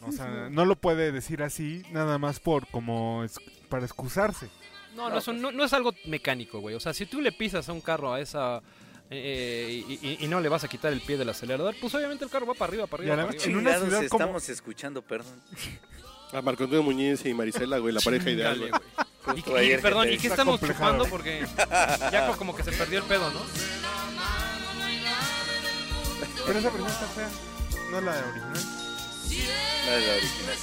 Speaker 1: O sea, no lo puede decir así, nada más por como es- para excusarse.
Speaker 4: No, no, es un- no, no es algo mecánico, güey. O sea, si tú le pisas a un carro a esa. eh, y, y- y no le vas a quitar el pie del acelerador, pues obviamente el carro va para arriba, para
Speaker 1: Y
Speaker 4: arriba.
Speaker 1: además,
Speaker 4: para
Speaker 1: en una ciudad como-
Speaker 3: estamos escuchando, perdón.
Speaker 2: A Marco Antonio Muñiz y Marisela, güey, la pareja ideal, güey.
Speaker 4: Y- y, perdón, ¿y qué estamos chupando? Porque ya como que se perdió el pedo, ¿no?
Speaker 1: Pero esa versión está fea. No la original.
Speaker 3: Es la original.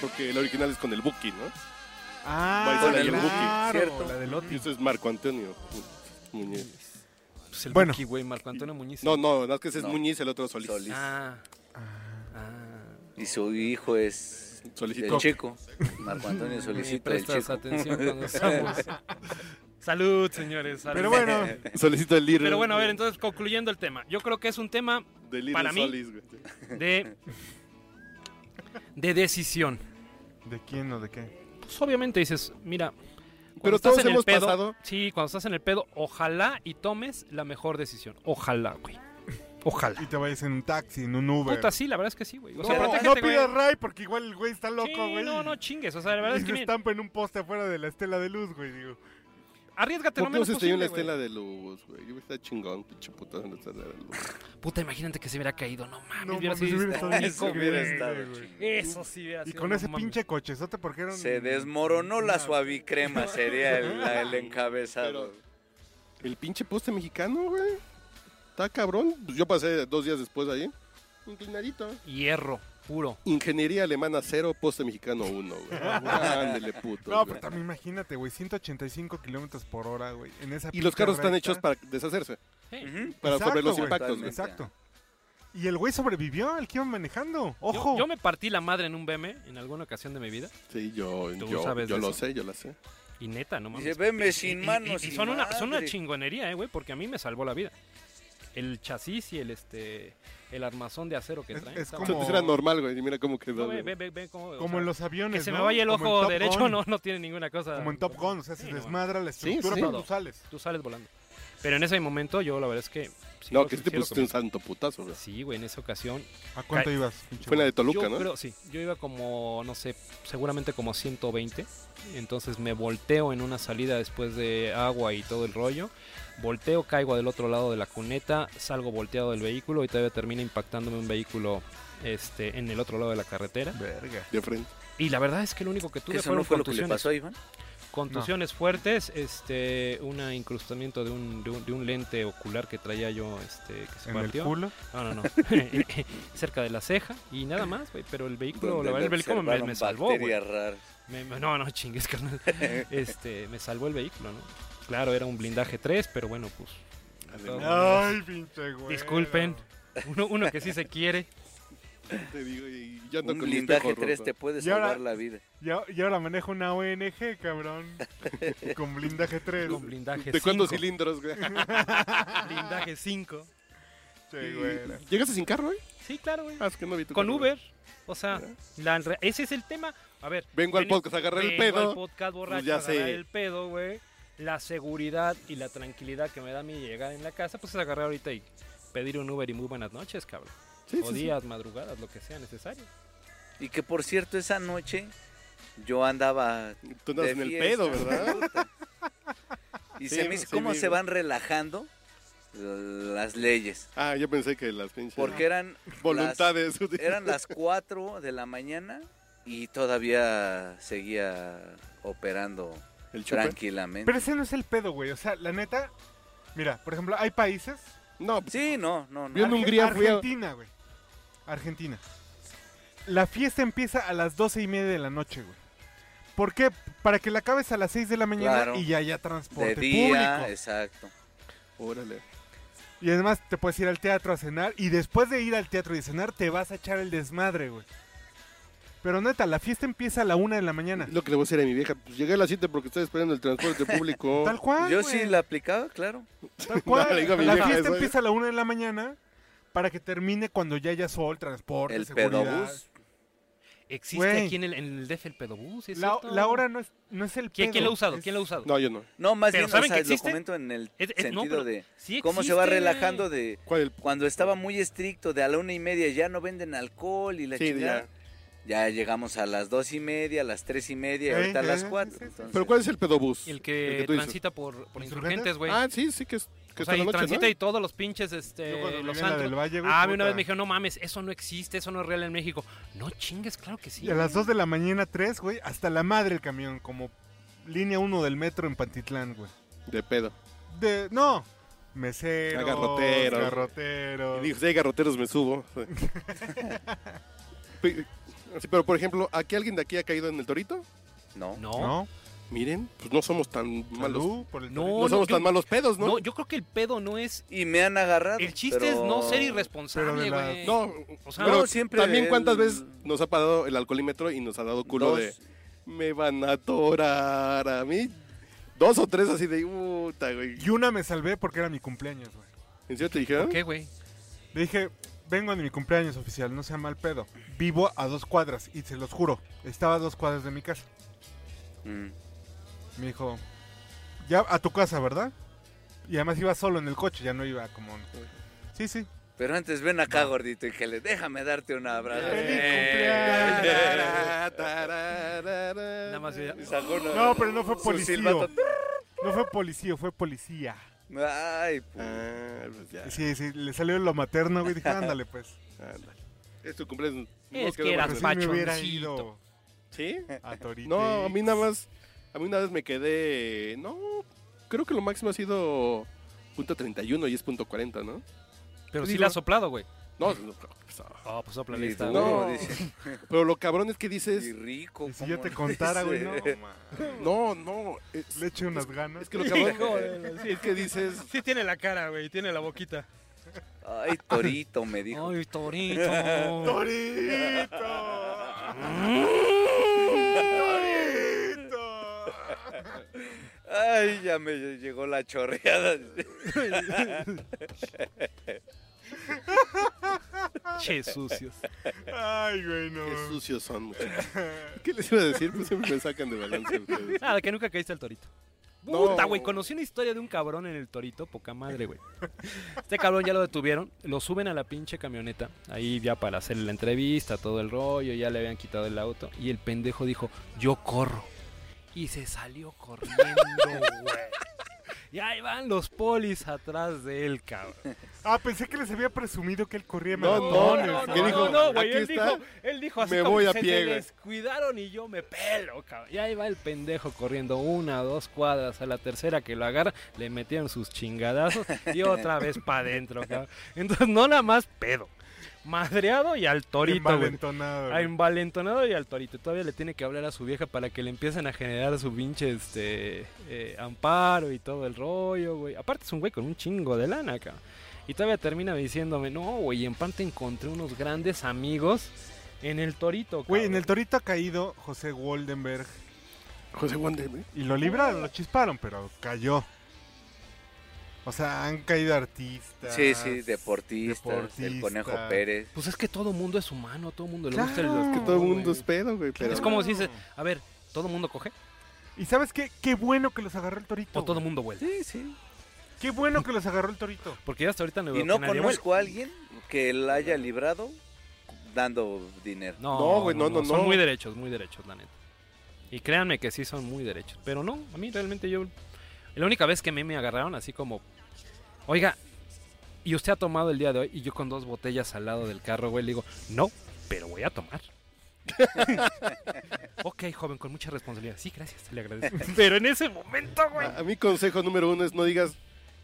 Speaker 2: Porque el original es con el Buki, ¿no?
Speaker 1: Ah,
Speaker 3: y el Buki,
Speaker 1: claro,
Speaker 3: ¿cierto?
Speaker 1: la del
Speaker 2: Y
Speaker 1: Otis.
Speaker 2: eso es Marco Antonio Muñiz.
Speaker 4: Pues el
Speaker 1: Bueno.
Speaker 4: Buki, güey, Marco Antonio Muñiz.
Speaker 2: No, no, no es que ese es
Speaker 3: No.
Speaker 2: Muñiz, el otro Solís.
Speaker 3: Solís.
Speaker 4: Ah,
Speaker 1: Ah,
Speaker 4: ah.
Speaker 3: Y su hijo es
Speaker 2: Solicitó.
Speaker 3: el chico. Marco Antonio
Speaker 4: Ni
Speaker 3: solicita el
Speaker 4: prestas
Speaker 3: chico.
Speaker 4: atención cuando estamos. Salud, señores. salud.
Speaker 1: Pero bueno,
Speaker 2: Solicito el Little.
Speaker 4: Pero bueno, a ver, entonces concluyendo el tema. Yo creo que es un tema
Speaker 2: De
Speaker 4: para mí-
Speaker 2: güey.
Speaker 4: de de decisión.
Speaker 1: ¿de quién o de qué?
Speaker 4: Pues obviamente dices, mira, cuando
Speaker 2: Pero
Speaker 4: estás
Speaker 2: todos
Speaker 4: en el
Speaker 2: hemos
Speaker 4: pedo,
Speaker 2: pasado.
Speaker 4: Sí, cuando estás en el pedo, ojalá y tomes la mejor decisión. Ojalá, güey. Ojalá.
Speaker 1: Y te vayas en un taxi, en un Uber.
Speaker 4: Puta, sí, la verdad es que sí, güey. O
Speaker 1: no,
Speaker 4: sea,
Speaker 1: no,
Speaker 4: güey.
Speaker 1: pidas ray porque igual el güey está loco,
Speaker 4: Sí,
Speaker 1: güey.
Speaker 4: no, no chingues. O sea, la verdad
Speaker 1: y
Speaker 4: es que
Speaker 1: se estampa en un poste afuera de la estela de luz, güey. Digo,
Speaker 4: arriesgate
Speaker 2: ¿Por
Speaker 4: lo
Speaker 2: qué no
Speaker 4: menos posible, güey.
Speaker 2: estela de luz, güey? Yo está chingón, pinche puta en la estela de luz.
Speaker 4: Puta, imagínate que se hubiera caído. No mames,
Speaker 1: no
Speaker 4: hubiera sido
Speaker 1: hubiera estado bien
Speaker 3: Eso hubiera estado
Speaker 1: güey.
Speaker 3: chingón.
Speaker 4: Eso sí hubiera
Speaker 1: Y
Speaker 4: sido,
Speaker 1: con
Speaker 4: no
Speaker 1: ese
Speaker 4: mames.
Speaker 1: pinche cochezote porque era un...
Speaker 3: Se desmoronó la
Speaker 1: Una-
Speaker 3: suavicrema, sería el, la- el encabezado.
Speaker 2: El pinche poste mexicano, güey. Está cabrón. Pues yo pasé dos días después ahí. Inclinadito.
Speaker 4: Hierro, puro.
Speaker 2: Ingeniería alemana cero, poste mexicano uno, güey. Ándele, puto.
Speaker 1: No, pero también imagínate, güey, 185 kilómetros por hora, güey. En esa
Speaker 2: Y los carros están hechos para deshacerse,
Speaker 4: Sí.
Speaker 2: Para
Speaker 1: Exacto,
Speaker 2: sobre los
Speaker 1: güey.
Speaker 2: impactos, güey.
Speaker 1: Exacto. Y el güey sobrevivió, el que iba manejando. Ojo.
Speaker 4: Yo, yo me partí la madre en un BM en alguna ocasión de mi vida.
Speaker 2: Sí, yo,
Speaker 4: Tú
Speaker 2: yo,
Speaker 4: sabes
Speaker 2: yo lo sé, yo lo sé.
Speaker 4: Y neta, no mames.
Speaker 3: Dice,
Speaker 4: Y-
Speaker 3: sin
Speaker 4: y-
Speaker 3: manos
Speaker 4: y,
Speaker 3: y
Speaker 4: son, una, son una chingonería, eh, güey, porque a mí me salvó la vida. El chasis y el este el armazón de acero que
Speaker 1: Es-
Speaker 4: traen.
Speaker 1: es
Speaker 4: estaba-
Speaker 1: como-
Speaker 2: era normal, güey. Y mira cómo
Speaker 4: No,
Speaker 2: quedó.
Speaker 4: ve,
Speaker 2: güey.
Speaker 4: ve, ve,
Speaker 1: Como
Speaker 4: sea,
Speaker 1: en los aviones,
Speaker 4: Que se me
Speaker 1: ¿no?
Speaker 4: vaya el ojo derecho no, no tiene ninguna cosa.
Speaker 1: Como en Top Gun, o sea, se
Speaker 4: Sí, no
Speaker 1: desmadra la
Speaker 2: Sí,
Speaker 1: estructura,
Speaker 2: sí.
Speaker 1: pero tú sales.
Speaker 4: Tú sales volando. Pero en ese momento yo la verdad es que... sí
Speaker 2: No,
Speaker 4: lo-
Speaker 2: que
Speaker 4: sí
Speaker 2: te
Speaker 4: lo
Speaker 2: pusiste un santo putazo, güey.
Speaker 4: Sí, güey, en esa ocasión.
Speaker 1: ¿A cuánto
Speaker 4: Ca-
Speaker 1: ibas? pinche
Speaker 2: Fue en la de Toluca,
Speaker 4: yo
Speaker 2: ¿no?
Speaker 4: creo, sí, yo iba como, no sé, seguramente como 120. Entonces me volteo en una salida después de agua y todo el rollo. Volteo, caigo del otro lado de la cuneta, salgo volteado del vehículo y todavía termina impactándome un vehículo este, en el otro lado de la carretera.
Speaker 1: Verga.
Speaker 2: De frente.
Speaker 4: Y la verdad es que lo único que
Speaker 3: ¿Que
Speaker 4: tuve
Speaker 3: ¿Eso
Speaker 4: fueron
Speaker 3: no fue lo que le
Speaker 4: contusiones.
Speaker 3: pasó a Iván?
Speaker 4: Contusiones fuertes, este, un incrustamiento de un, de un, de un lente ocular que traía yo, este, que se
Speaker 1: En el
Speaker 4: partió.
Speaker 1: culo.
Speaker 4: No, no, no. Cerca de la ceja y nada más, güey. Pero el vehículo,
Speaker 3: Donde
Speaker 4: la verdad, el vehículo me, me salvó. Me- me- no, no, chingues, carnal. Este, me salvó el vehículo, ¿no? Claro, era un blindaje 3, pero bueno, pues.
Speaker 1: Ay, pinche güey.
Speaker 4: Disculpen. Uno, uno que sí se quiere.
Speaker 2: te digo, y yo ando
Speaker 3: Un
Speaker 2: con mi
Speaker 3: blindaje
Speaker 2: espejo
Speaker 3: 3
Speaker 2: roto.
Speaker 3: te puede
Speaker 1: Y ahora-
Speaker 3: salvar la vida.
Speaker 1: Y, a- y ahora manejo una ONG, cabrón. con blindaje 3.
Speaker 4: Con blindaje
Speaker 2: ¿De cuántos
Speaker 4: 5.
Speaker 2: cilindros, güey?
Speaker 4: Blindaje 5.
Speaker 1: Che, güey.
Speaker 2: ¿Llegaste sin carro, güey?
Speaker 4: Sí, claro, güey.
Speaker 2: Ah, es que no vi tu
Speaker 4: Con
Speaker 2: carro.
Speaker 4: Uber. O sea, la re- ese es el tema. A ver.
Speaker 2: Vengo al podcast a agarrar el
Speaker 4: vengo al
Speaker 2: pedo.
Speaker 4: podcast borracho,
Speaker 2: Pues ya
Speaker 4: a agarrar
Speaker 2: sé.
Speaker 4: el pedo, güey. La seguridad y la tranquilidad que me da a mí llegar en la casa, pues es agarrar ahorita y pedir un Uber y muy buenas noches, cabrón.
Speaker 2: Sí,
Speaker 4: o
Speaker 2: sí, sí.
Speaker 4: días, madrugadas, lo que sea necesario.
Speaker 3: Y que por cierto, esa noche yo andaba.
Speaker 2: Tú andas
Speaker 3: de
Speaker 2: en el
Speaker 3: fiesta,
Speaker 2: pedo, ¿verdad?
Speaker 3: Y
Speaker 2: Sí,
Speaker 3: se me hizo
Speaker 2: sí
Speaker 3: cómo se van relajando. las leyes.
Speaker 2: Ah, yo pensé que las pinches
Speaker 3: Porque eran
Speaker 2: voluntades.
Speaker 3: las, eran las 4 de la mañana y todavía seguía operando
Speaker 2: el
Speaker 3: tranquilamente.
Speaker 1: Pero ese no es el pedo, güey. O sea, la neta. Mira, por ejemplo, hay países.
Speaker 2: No,
Speaker 3: Sí, no, no,
Speaker 2: Yo
Speaker 3: no.
Speaker 2: en Hungría fui a-
Speaker 1: Argentina, güey. Argentina. La fiesta empieza a las doce y media de la noche, güey. ¿Por qué? Para que la acabes a las 6 de la mañana
Speaker 3: Claro.
Speaker 1: y ya haya
Speaker 3: De
Speaker 1: transporte
Speaker 3: día,
Speaker 1: público.
Speaker 3: exacto.
Speaker 2: órale.
Speaker 1: Y además te puedes ir al teatro a cenar y después de ir al teatro y cenar te vas a echar el desmadre, güey. Pero neta, la fiesta empieza a la una de la mañana.
Speaker 2: Lo que le voy a decir a mi vieja, pues llegué a las 7 porque estoy esperando el transporte público.
Speaker 1: Tal cual.
Speaker 3: Yo
Speaker 1: güey.
Speaker 3: sí la aplicaba, claro.
Speaker 1: Tal cual.
Speaker 2: No, le digo a mi
Speaker 1: la
Speaker 2: vieja
Speaker 1: fiesta
Speaker 2: eso,
Speaker 1: empieza a la una de la mañana para que termine cuando ya haya sol, transporte,
Speaker 3: El
Speaker 1: seguridad.
Speaker 3: pedobús.
Speaker 4: Existe
Speaker 1: Güey.
Speaker 4: aquí en el, en el DF el pedobús, ¿sí es
Speaker 1: La,
Speaker 4: cierto?
Speaker 1: la hora no es, no es el
Speaker 4: ¿Quién,
Speaker 1: pedo.
Speaker 4: quién lo ha usado?
Speaker 1: es-
Speaker 4: ¿Quién lo ha usado?
Speaker 2: No, yo no.
Speaker 3: No, más
Speaker 4: Pero
Speaker 3: bien,
Speaker 4: ¿saben
Speaker 3: o sea,
Speaker 4: que existe?
Speaker 3: lo comento en el
Speaker 4: Es- es- no,
Speaker 3: sentido
Speaker 4: pero
Speaker 3: de
Speaker 4: sí
Speaker 3: cómo se va
Speaker 4: existe.
Speaker 3: relajando de
Speaker 2: ¿Cuál el
Speaker 3: cuando estaba muy estricto de a la una y media ya no venden alcohol y la
Speaker 2: Sí,
Speaker 3: chingada. Ya llegamos a las dos y media, a las tres y media, y
Speaker 1: Eh,
Speaker 3: ahorita a las cuatro.
Speaker 1: sí, sí, sí.
Speaker 3: entonces-
Speaker 2: ¿Pero cuál es el pedobús?
Speaker 4: El que,
Speaker 2: tú dices.
Speaker 4: transita por, por
Speaker 1: ¿Insurgentes?
Speaker 4: insurgentes, güey.
Speaker 2: Ah, sí, sí, que, es, que
Speaker 4: o sea, y
Speaker 2: noche,
Speaker 4: transita
Speaker 2: ¿no?
Speaker 4: y todos los pinches, este, los
Speaker 1: del Valle, güey,
Speaker 4: ah, a mí una vez me dijeron, no mames, eso no existe, eso no es real en México. No chingues, claro que sí.
Speaker 1: Y a las 2 de la mañana, 3, güey, hasta la madre el camión, como línea 1 del metro en Pantitlán, güey.
Speaker 2: De pedo.
Speaker 1: De, no, meseros,
Speaker 2: Garroteros.
Speaker 1: garroteros.
Speaker 2: Y dijo, si hay garroteros me subo. Sí, pero, por ejemplo, ¿aquí alguien de aquí ha caído en el torito?
Speaker 3: No.
Speaker 4: No,
Speaker 1: ¿No?
Speaker 2: Miren, pues no somos tan malos.
Speaker 1: Salud por el
Speaker 4: No,
Speaker 1: torito.
Speaker 2: No,
Speaker 4: no,
Speaker 2: somos
Speaker 4: yo-
Speaker 2: tan malos pedos, ¿no?
Speaker 4: no, yo creo que el pedo no es...
Speaker 3: Y me han agarrado.
Speaker 4: El chiste
Speaker 3: pero-
Speaker 4: es no ser irresponsable,
Speaker 1: de la-
Speaker 4: güey.
Speaker 2: No,
Speaker 4: O sea,
Speaker 2: pero
Speaker 3: no, siempre
Speaker 2: también cuántas veces nos ha parado el alcoholímetro y nos ha dado culo
Speaker 3: Dos.
Speaker 2: de me van a atorar a mí. Dos o tres así de puta, güey.
Speaker 1: Y una me salvé porque era mi cumpleaños, güey.
Speaker 2: ¿En serio te dijeron?
Speaker 4: ¿Por qué, güey?
Speaker 1: Le dije, vengo de mi cumpleaños oficial, no sea mal pedo. Vivo a dos cuadras, y se los juro, estaba a dos cuadras de mi casa.
Speaker 3: Mm.
Speaker 1: Me dijo, ya a tu casa, ¿verdad? Y además iba solo en el coche, ya no iba como... Sí, sí.
Speaker 3: Pero antes ven acá, gordito, y que le déjame darte un abrazo.
Speaker 1: ¡Feliz
Speaker 3: Eh.
Speaker 4: Nada más ya-
Speaker 1: No, pero no fue policía. No fue policía, fue policía.
Speaker 3: Ay, pues.
Speaker 2: Ah, pues ya.
Speaker 1: Sí, sí, le salió lo materno, güey. Dije, ándale, pues.
Speaker 2: Ándale. Es tu cumpleaños.
Speaker 4: Es que eras
Speaker 1: me hubiera
Speaker 4: pachoncito.
Speaker 1: ido
Speaker 2: ¿Sí?
Speaker 1: a Torito.
Speaker 2: No, a mí nada más. A mí una vez me quedé. No, creo que lo máximo ha sido punto 31 y es punto 40, ¿no?
Speaker 4: Pero sí
Speaker 2: Digo-
Speaker 4: le ha soplado, güey.
Speaker 2: No, no,
Speaker 4: Oh, pues sopla
Speaker 2: No.
Speaker 3: dice.
Speaker 2: pero lo cabrón es que
Speaker 3: Y
Speaker 2: dices.
Speaker 3: rico.
Speaker 1: Y si
Speaker 3: ¿cómo
Speaker 1: yo te contara, güey, no.
Speaker 2: No, no. Es,
Speaker 1: Le eché unas ganas.
Speaker 2: es que lo cabrón
Speaker 6: Sí,
Speaker 2: es que dices.
Speaker 6: sí tiene la cara, güey, tiene la boquita.
Speaker 3: Ay, torito, me dijo.
Speaker 4: Ay, torito.
Speaker 1: ¡Torito! ¡Torito!
Speaker 3: Ay, ya me llegó la chorreada.
Speaker 4: che, sucios.
Speaker 1: Ay, güey, no.
Speaker 2: Qué sucios son, muchachos. ¿Qué les iba a decir? Pues siempre me sacan de balance ustedes.
Speaker 4: Nada, que nunca caíste al torito.
Speaker 2: No.
Speaker 4: Puta, güey, conocí una historia de un cabrón en el torito, poca madre, güey. Este cabrón ya lo detuvieron, lo suben a la pinche camioneta, ahí ya para hacerle la entrevista, todo el rollo, ya le habían quitado el auto, y el pendejo dijo, yo corro. Y se salió corriendo, güey. Y ahí van los polis atrás de él, cabrón.
Speaker 1: Ah, pensé que les había presumido que él corría
Speaker 2: No,
Speaker 1: maratones.
Speaker 2: no,
Speaker 1: güey.
Speaker 2: ¿Qué dijo?
Speaker 4: No, güey, él
Speaker 2: está.
Speaker 4: dijo, él dijo así
Speaker 2: Me
Speaker 4: como
Speaker 2: voy a
Speaker 4: se
Speaker 2: pie, güey.
Speaker 4: descuidaron y yo me pelo, cabrón. Y ahí va el pendejo corriendo una, dos cuadras. A la tercera que lo agarra, le metieron sus chingadazos y otra vez para adentro, cabrón. Entonces, no nada más pedo. Madreado y al torito.
Speaker 1: Envalentonado,
Speaker 4: A
Speaker 1: güey.
Speaker 4: envalentonado y al torito. Todavía le tiene que hablar a su vieja para que le empiecen a generar su pinche este, eh, amparo y todo el rollo, güey. Aparte es un güey con un chingo de lana, cabrón. Y todavía termina diciéndome, no, güey, en parte encontré unos grandes amigos en el torito,
Speaker 1: Güey, en
Speaker 4: cabrón".
Speaker 1: el torito ha caído José Woldenberg.
Speaker 2: José ¿eh?
Speaker 1: Y lo libraron, lo chisparon, pero cayó. O sea, han caído artistas.
Speaker 3: Sí, sí, deportistas, el. Conejo Pérez.
Speaker 4: Pues es que todo mundo es humano, todo mundo le
Speaker 1: Claro.
Speaker 4: gusta el...
Speaker 1: Es
Speaker 2: Que todo el mundo es pedo, güey. Pero...
Speaker 4: Es como si dice, a ver, ¿todo mundo coge?
Speaker 1: ¿Y sabes qué? Qué bueno que los agarró el torito.
Speaker 4: ¿O todo
Speaker 1: güey.
Speaker 4: mundo vuelve?
Speaker 3: Sí, sí.
Speaker 1: Qué bueno que los agarró el torito.
Speaker 4: Porque ya hasta ahorita no
Speaker 3: Y no conozco a alguien que la haya librado dando dinero.
Speaker 4: No,
Speaker 2: No, güey, no, no,
Speaker 4: Son
Speaker 2: no.
Speaker 4: muy derechos, muy derechos, la neta. Y créanme que sí son muy derechos. Pero no, a mí realmente yo... La única vez que a mí me agarraron así como... Oiga, y usted ha tomado el día de hoy y yo con dos botellas al lado del carro, güey, le digo, no, pero voy a tomar. ok, joven, con mucha responsabilidad. Sí, gracias, le agradezco. pero en ese momento, güey.
Speaker 2: A, a mi consejo número uno es no digas,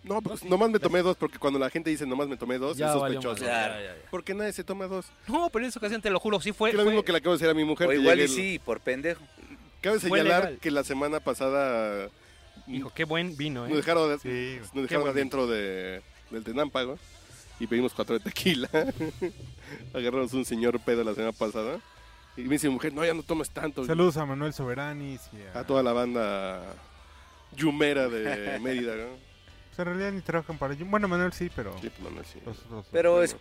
Speaker 2: no, pues nomás me tomé dos, porque cuando la gente dice nomás me tomé dos,
Speaker 4: Ya
Speaker 2: es
Speaker 4: valió
Speaker 2: sospechoso.
Speaker 4: madre,
Speaker 3: Claro.
Speaker 4: ya, ya, ya.
Speaker 2: Porque nadie se toma dos.
Speaker 4: No, pero en esa ocasión te lo juro, sí fue.
Speaker 2: Que lo
Speaker 4: fue-
Speaker 2: mismo que le acabo de decir a mi mujer.
Speaker 3: O
Speaker 2: que
Speaker 3: igual y
Speaker 2: llegué
Speaker 3: sí, por pendejo.
Speaker 2: Cabe
Speaker 4: Fue
Speaker 2: señalar
Speaker 4: legal.
Speaker 2: que la semana pasada
Speaker 4: Hijo, qué buen vino,
Speaker 2: nos
Speaker 4: ¿eh?
Speaker 2: dejaron,
Speaker 1: Sí,
Speaker 2: nos dejaron adentro de, del Tenámpago y pedimos cuatro de tequila. Agarramos un señor pedo la semana pasada. Y me dice mi mujer, no, ya no tomes tanto.
Speaker 1: Saludos a Manuel Soberanis y a...
Speaker 2: A toda la banda yumera de Mérida, ¿no?
Speaker 1: Pues en realidad ni trabajan para... Bueno, Manuel sí, pero...
Speaker 2: Sí, pues, Manuel, sí.
Speaker 1: los
Speaker 3: Pero es,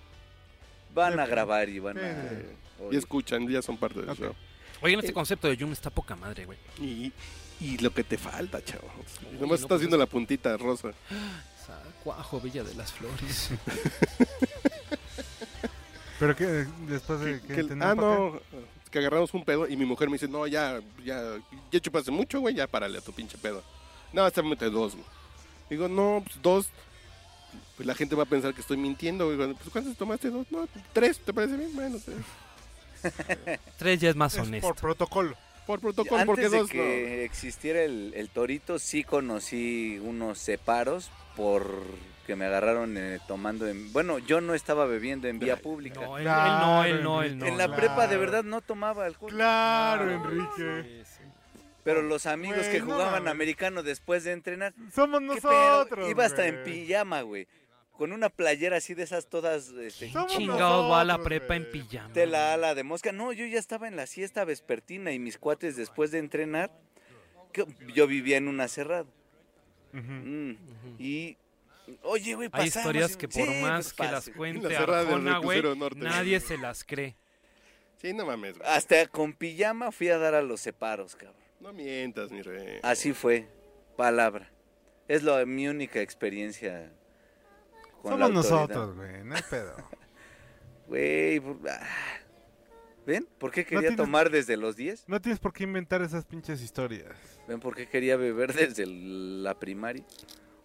Speaker 3: van a grabar y van a...
Speaker 2: Y escuchan, ya son parte del
Speaker 1: Ok.
Speaker 2: show.
Speaker 4: Oigan, este concepto de Yum está poca madre, güey.
Speaker 2: Y, y lo que te falta, chavo.
Speaker 4: Uy,
Speaker 2: Nomás
Speaker 4: no,
Speaker 2: estás
Speaker 4: pues
Speaker 2: viendo la puntita rosa.
Speaker 4: Sa- Cuajo, Villa de las Flores.
Speaker 1: Pero que después de que...
Speaker 2: Que- ah, no, que agarramos un pedo y mi mujer me dice, no, ya, ya, ya chupaste mucho, güey, ya párale a tu pinche pedo. No, hasta mete dos, güey. Digo, no, pues dos. Pues la gente va a pensar que estoy mintiendo, güey. Pues, ¿cuántos tomaste? Dos, no, tres, ¿te parece bien? Bueno, tres.
Speaker 4: Tres ya es más
Speaker 1: Es
Speaker 4: honesto.
Speaker 1: por protocolo.
Speaker 2: Por protocolo, porque
Speaker 3: Antes de
Speaker 2: dos
Speaker 3: que existiera el, el torito, sí conocí unos separos por que me agarraron eh, tomando en... Bueno, yo no estaba bebiendo en vía pública.
Speaker 4: No, él,
Speaker 1: Claro,
Speaker 4: él no, él no, él no.
Speaker 3: en la
Speaker 4: no.
Speaker 3: prepa de
Speaker 1: claro.
Speaker 3: verdad no tomaba alcohol.
Speaker 1: Claro,
Speaker 4: No,
Speaker 1: Enrique.
Speaker 4: sí, sí.
Speaker 3: Pero los amigos
Speaker 1: Güey,
Speaker 3: que
Speaker 1: no
Speaker 3: jugaban
Speaker 1: mames.
Speaker 3: americano después de entrenar,
Speaker 1: Somos nosotros,
Speaker 3: Iba hasta en pijama, güey. Con una playera así de esas todas... Este,
Speaker 1: Somos
Speaker 4: Chingados va a la prepa en pijama.
Speaker 3: tela ala de mosca. No, yo ya estaba en la siesta vespertina y mis cuates después de entrenar, que yo vivía en una cerrada. Mm. Y, oye, güey,
Speaker 4: Hay historias que por
Speaker 3: sí,
Speaker 4: más
Speaker 3: pues,
Speaker 4: que las
Speaker 3: pase.
Speaker 4: cuente
Speaker 2: La cerrada del
Speaker 4: Arjona, güey, nadie se las cree.
Speaker 2: Sí, no mames, güey.
Speaker 3: Hasta con pijama fui a dar a los separos, cabrón.
Speaker 2: No mientas, mi rey.
Speaker 3: Así fue, palabra. Es lo, mi única experiencia con
Speaker 1: Somos nosotros, güey. No hay pedo.
Speaker 3: Güey, por- ah. ¿ven? ¿Por qué quería
Speaker 1: tienes-
Speaker 3: tomar desde los 10?
Speaker 1: No tienes por qué inventar esas pinches historias.
Speaker 3: ¿Ven por qué quería beber desde el- la primaria?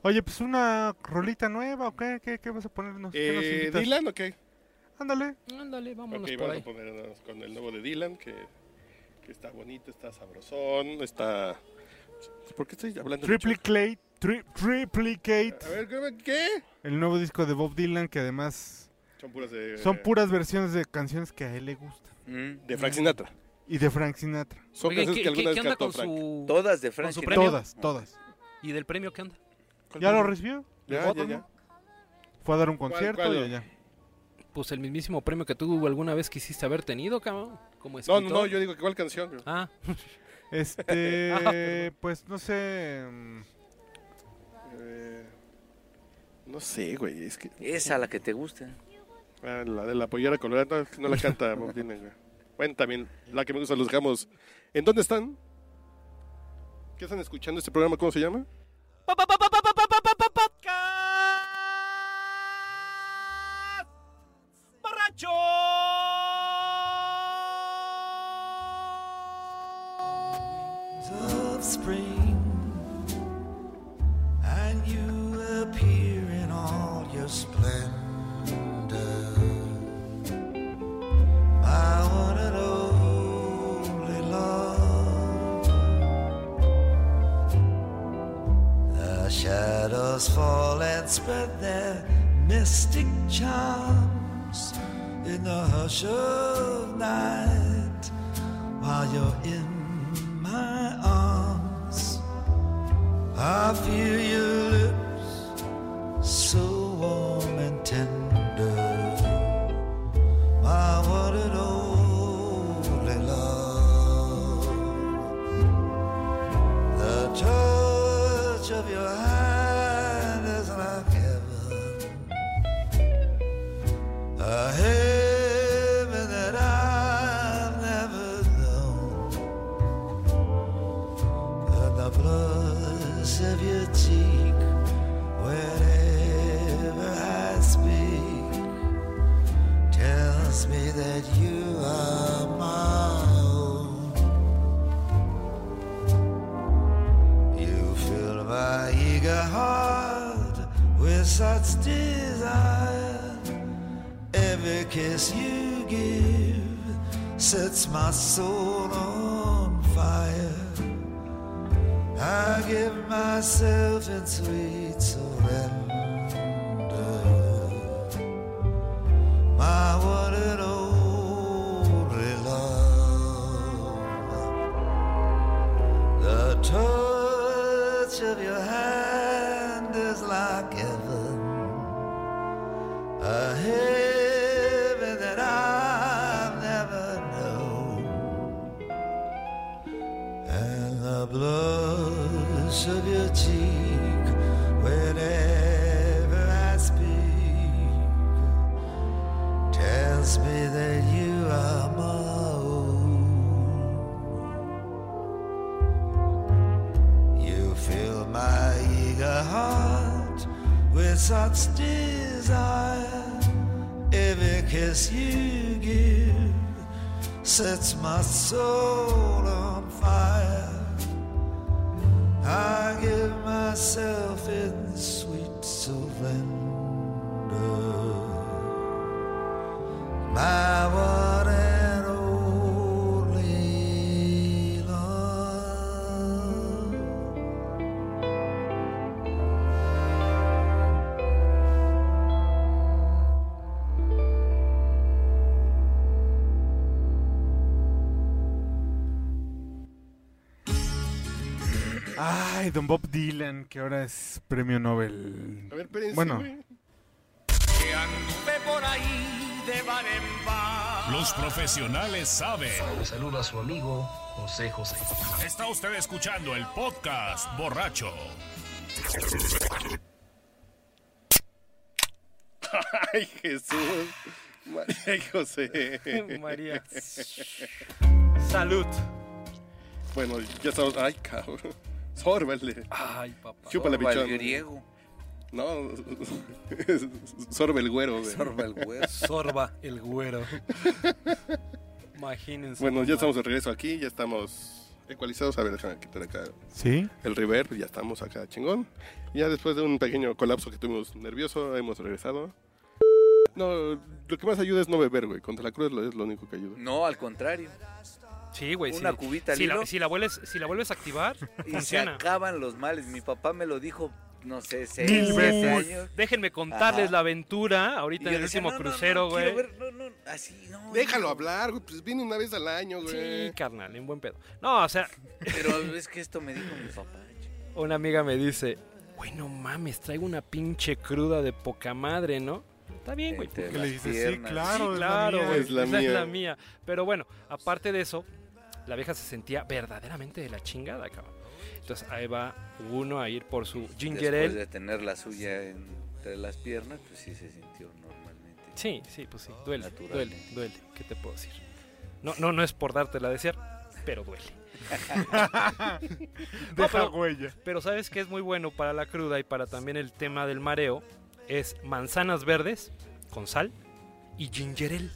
Speaker 1: Oye, pues una rolita nueva, ¿o qué? ¿Qué, qué vas a ponernos? ¿Qué nos
Speaker 2: Eh,
Speaker 1: invitas?
Speaker 2: ¿Dylan o qué?
Speaker 1: Ándale.
Speaker 4: Ándale, vámonos
Speaker 2: Ok,
Speaker 4: por
Speaker 2: vamos
Speaker 4: ahí.
Speaker 2: a ponernos con el nuevo de Dylan, que, que está bonito, está sabrosón, está... ¿Por qué estoy hablando de
Speaker 1: Triplicate. Tri Triplicate.
Speaker 2: A ver, ¿qué- ¿qué?
Speaker 1: El nuevo disco de Bob Dylan que además
Speaker 2: Son puras de...
Speaker 1: son puras versiones de canciones que a él le gustan.
Speaker 3: Mm,
Speaker 2: De Frank Sinatra.
Speaker 1: Y de Frank Sinatra.
Speaker 2: Son canciones
Speaker 4: ¿qué,
Speaker 2: que alguna
Speaker 4: qué-
Speaker 2: vez cantó
Speaker 4: con
Speaker 2: Frank.
Speaker 4: su...
Speaker 3: Todas de Frank Sinatra.
Speaker 1: Todas, todas.
Speaker 4: ¿Y del premio qué onda?
Speaker 1: ¿Ya lo recibió?
Speaker 2: Ya,
Speaker 4: ¿Foto,
Speaker 2: ya, ya.
Speaker 1: Fue a dar un concierto
Speaker 2: cuál?
Speaker 1: y allá.
Speaker 4: Pues el mismísimo premio que tú alguna vez quisiste haber tenido, cabrón. Como
Speaker 2: No,
Speaker 4: escritor.
Speaker 2: no, no, yo digo que cuál canción.
Speaker 4: Ah,
Speaker 1: Este,
Speaker 4: Ah,
Speaker 1: pues no sé. Mm,
Speaker 2: Eh, no sé, güey, es que...
Speaker 3: Esa la que te gusta.
Speaker 2: Ah, la de la pollera colorada no, no la canta Bob Dylan, güey. Bueno, también la que me gusta, los dejamos. ¿En dónde están? ¿Qué están escuchando este programa? ¿Cómo se llama?
Speaker 7: of shadows fall and spread their mystic charms in the hush of night while you're in my arms. I feel your sets my soul
Speaker 1: Ay, Don Bob Dylan, que ahora es premio Nobel.
Speaker 2: A ver, espérense,
Speaker 1: Bueno.
Speaker 2: güey.
Speaker 5: Los profesionales saben.
Speaker 8: Le saluda a su amigo José José.
Speaker 5: Está usted escuchando el podcast borracho.
Speaker 2: Ay, Jesús. María y José.
Speaker 4: María. Salud.
Speaker 2: Bueno, ya estamos. Ay, cabrón. Sórbele.
Speaker 4: Ay, papá.
Speaker 2: Chúpale,
Speaker 3: Sorba el griego.
Speaker 2: No, sorbe el güero, güey.
Speaker 3: Sorba el huevo.
Speaker 4: Sorba el güero. Imagínense.
Speaker 2: Bueno, ya estamos de regreso aquí, ya estamos ecualizados. A ver, déjame quitar acá
Speaker 1: ¿Sí?
Speaker 2: el reverb, ya estamos acá chingón. Ya después de un pequeño colapso que tuvimos nervioso, hemos regresado. No, lo que más ayuda es no beber, güey. Contra la cruz es lo único que ayuda.
Speaker 3: No, al contrario.
Speaker 4: Sí, güey.
Speaker 3: Una
Speaker 4: sí.
Speaker 3: cubita al
Speaker 4: si,
Speaker 3: hilo.
Speaker 4: la, si, la vuelves, si la vuelves a activar,
Speaker 3: Y se
Speaker 4: funciona.
Speaker 3: acaban los males. Mi papá me lo dijo, no sé,
Speaker 1: Mil
Speaker 3: seis,
Speaker 1: veces.
Speaker 3: siete años.
Speaker 4: Déjenme contarles
Speaker 3: Ajá.
Speaker 4: la aventura ahorita en el
Speaker 3: decía,
Speaker 4: último
Speaker 3: "No, no, no,
Speaker 4: crucero, güey.
Speaker 3: no, no, así, no.
Speaker 2: Déjalo
Speaker 3: no".
Speaker 2: hablar, güey. Pues viene una vez al año, güey.
Speaker 4: Sí, carnal, en buen pedo. No, o sea,
Speaker 3: Pero es que esto me dijo mi papá.
Speaker 4: una amiga me dice, güey, no mames, traigo una pinche cruda de poca madre, ¿no? Está bien, güey.
Speaker 1: Le dices, sí, claro,
Speaker 4: Sí,
Speaker 1: es
Speaker 4: claro,
Speaker 1: la mía.
Speaker 4: güey.
Speaker 2: Es la
Speaker 4: esa
Speaker 2: mía.
Speaker 4: es la mía. Pero bueno, aparte de eso, la vieja se sentía verdaderamente de la chingada, cabrón. Entonces ahí va uno a ir por su ginger
Speaker 3: Después
Speaker 4: ale.
Speaker 3: de tener la suya entre las piernas, pues sí se sintió normalmente.
Speaker 4: Sí, sí, pues sí, duele,
Speaker 3: Natural.
Speaker 4: duele, duele. ¿Qué te puedo decir? No, no, no es por dártela a desear, pero duele.
Speaker 1: Deja
Speaker 4: pero-
Speaker 1: huella.
Speaker 4: Pero sabes que es muy bueno para la cruda y para también el tema del mareo es manzanas verdes con sal y ginger ale.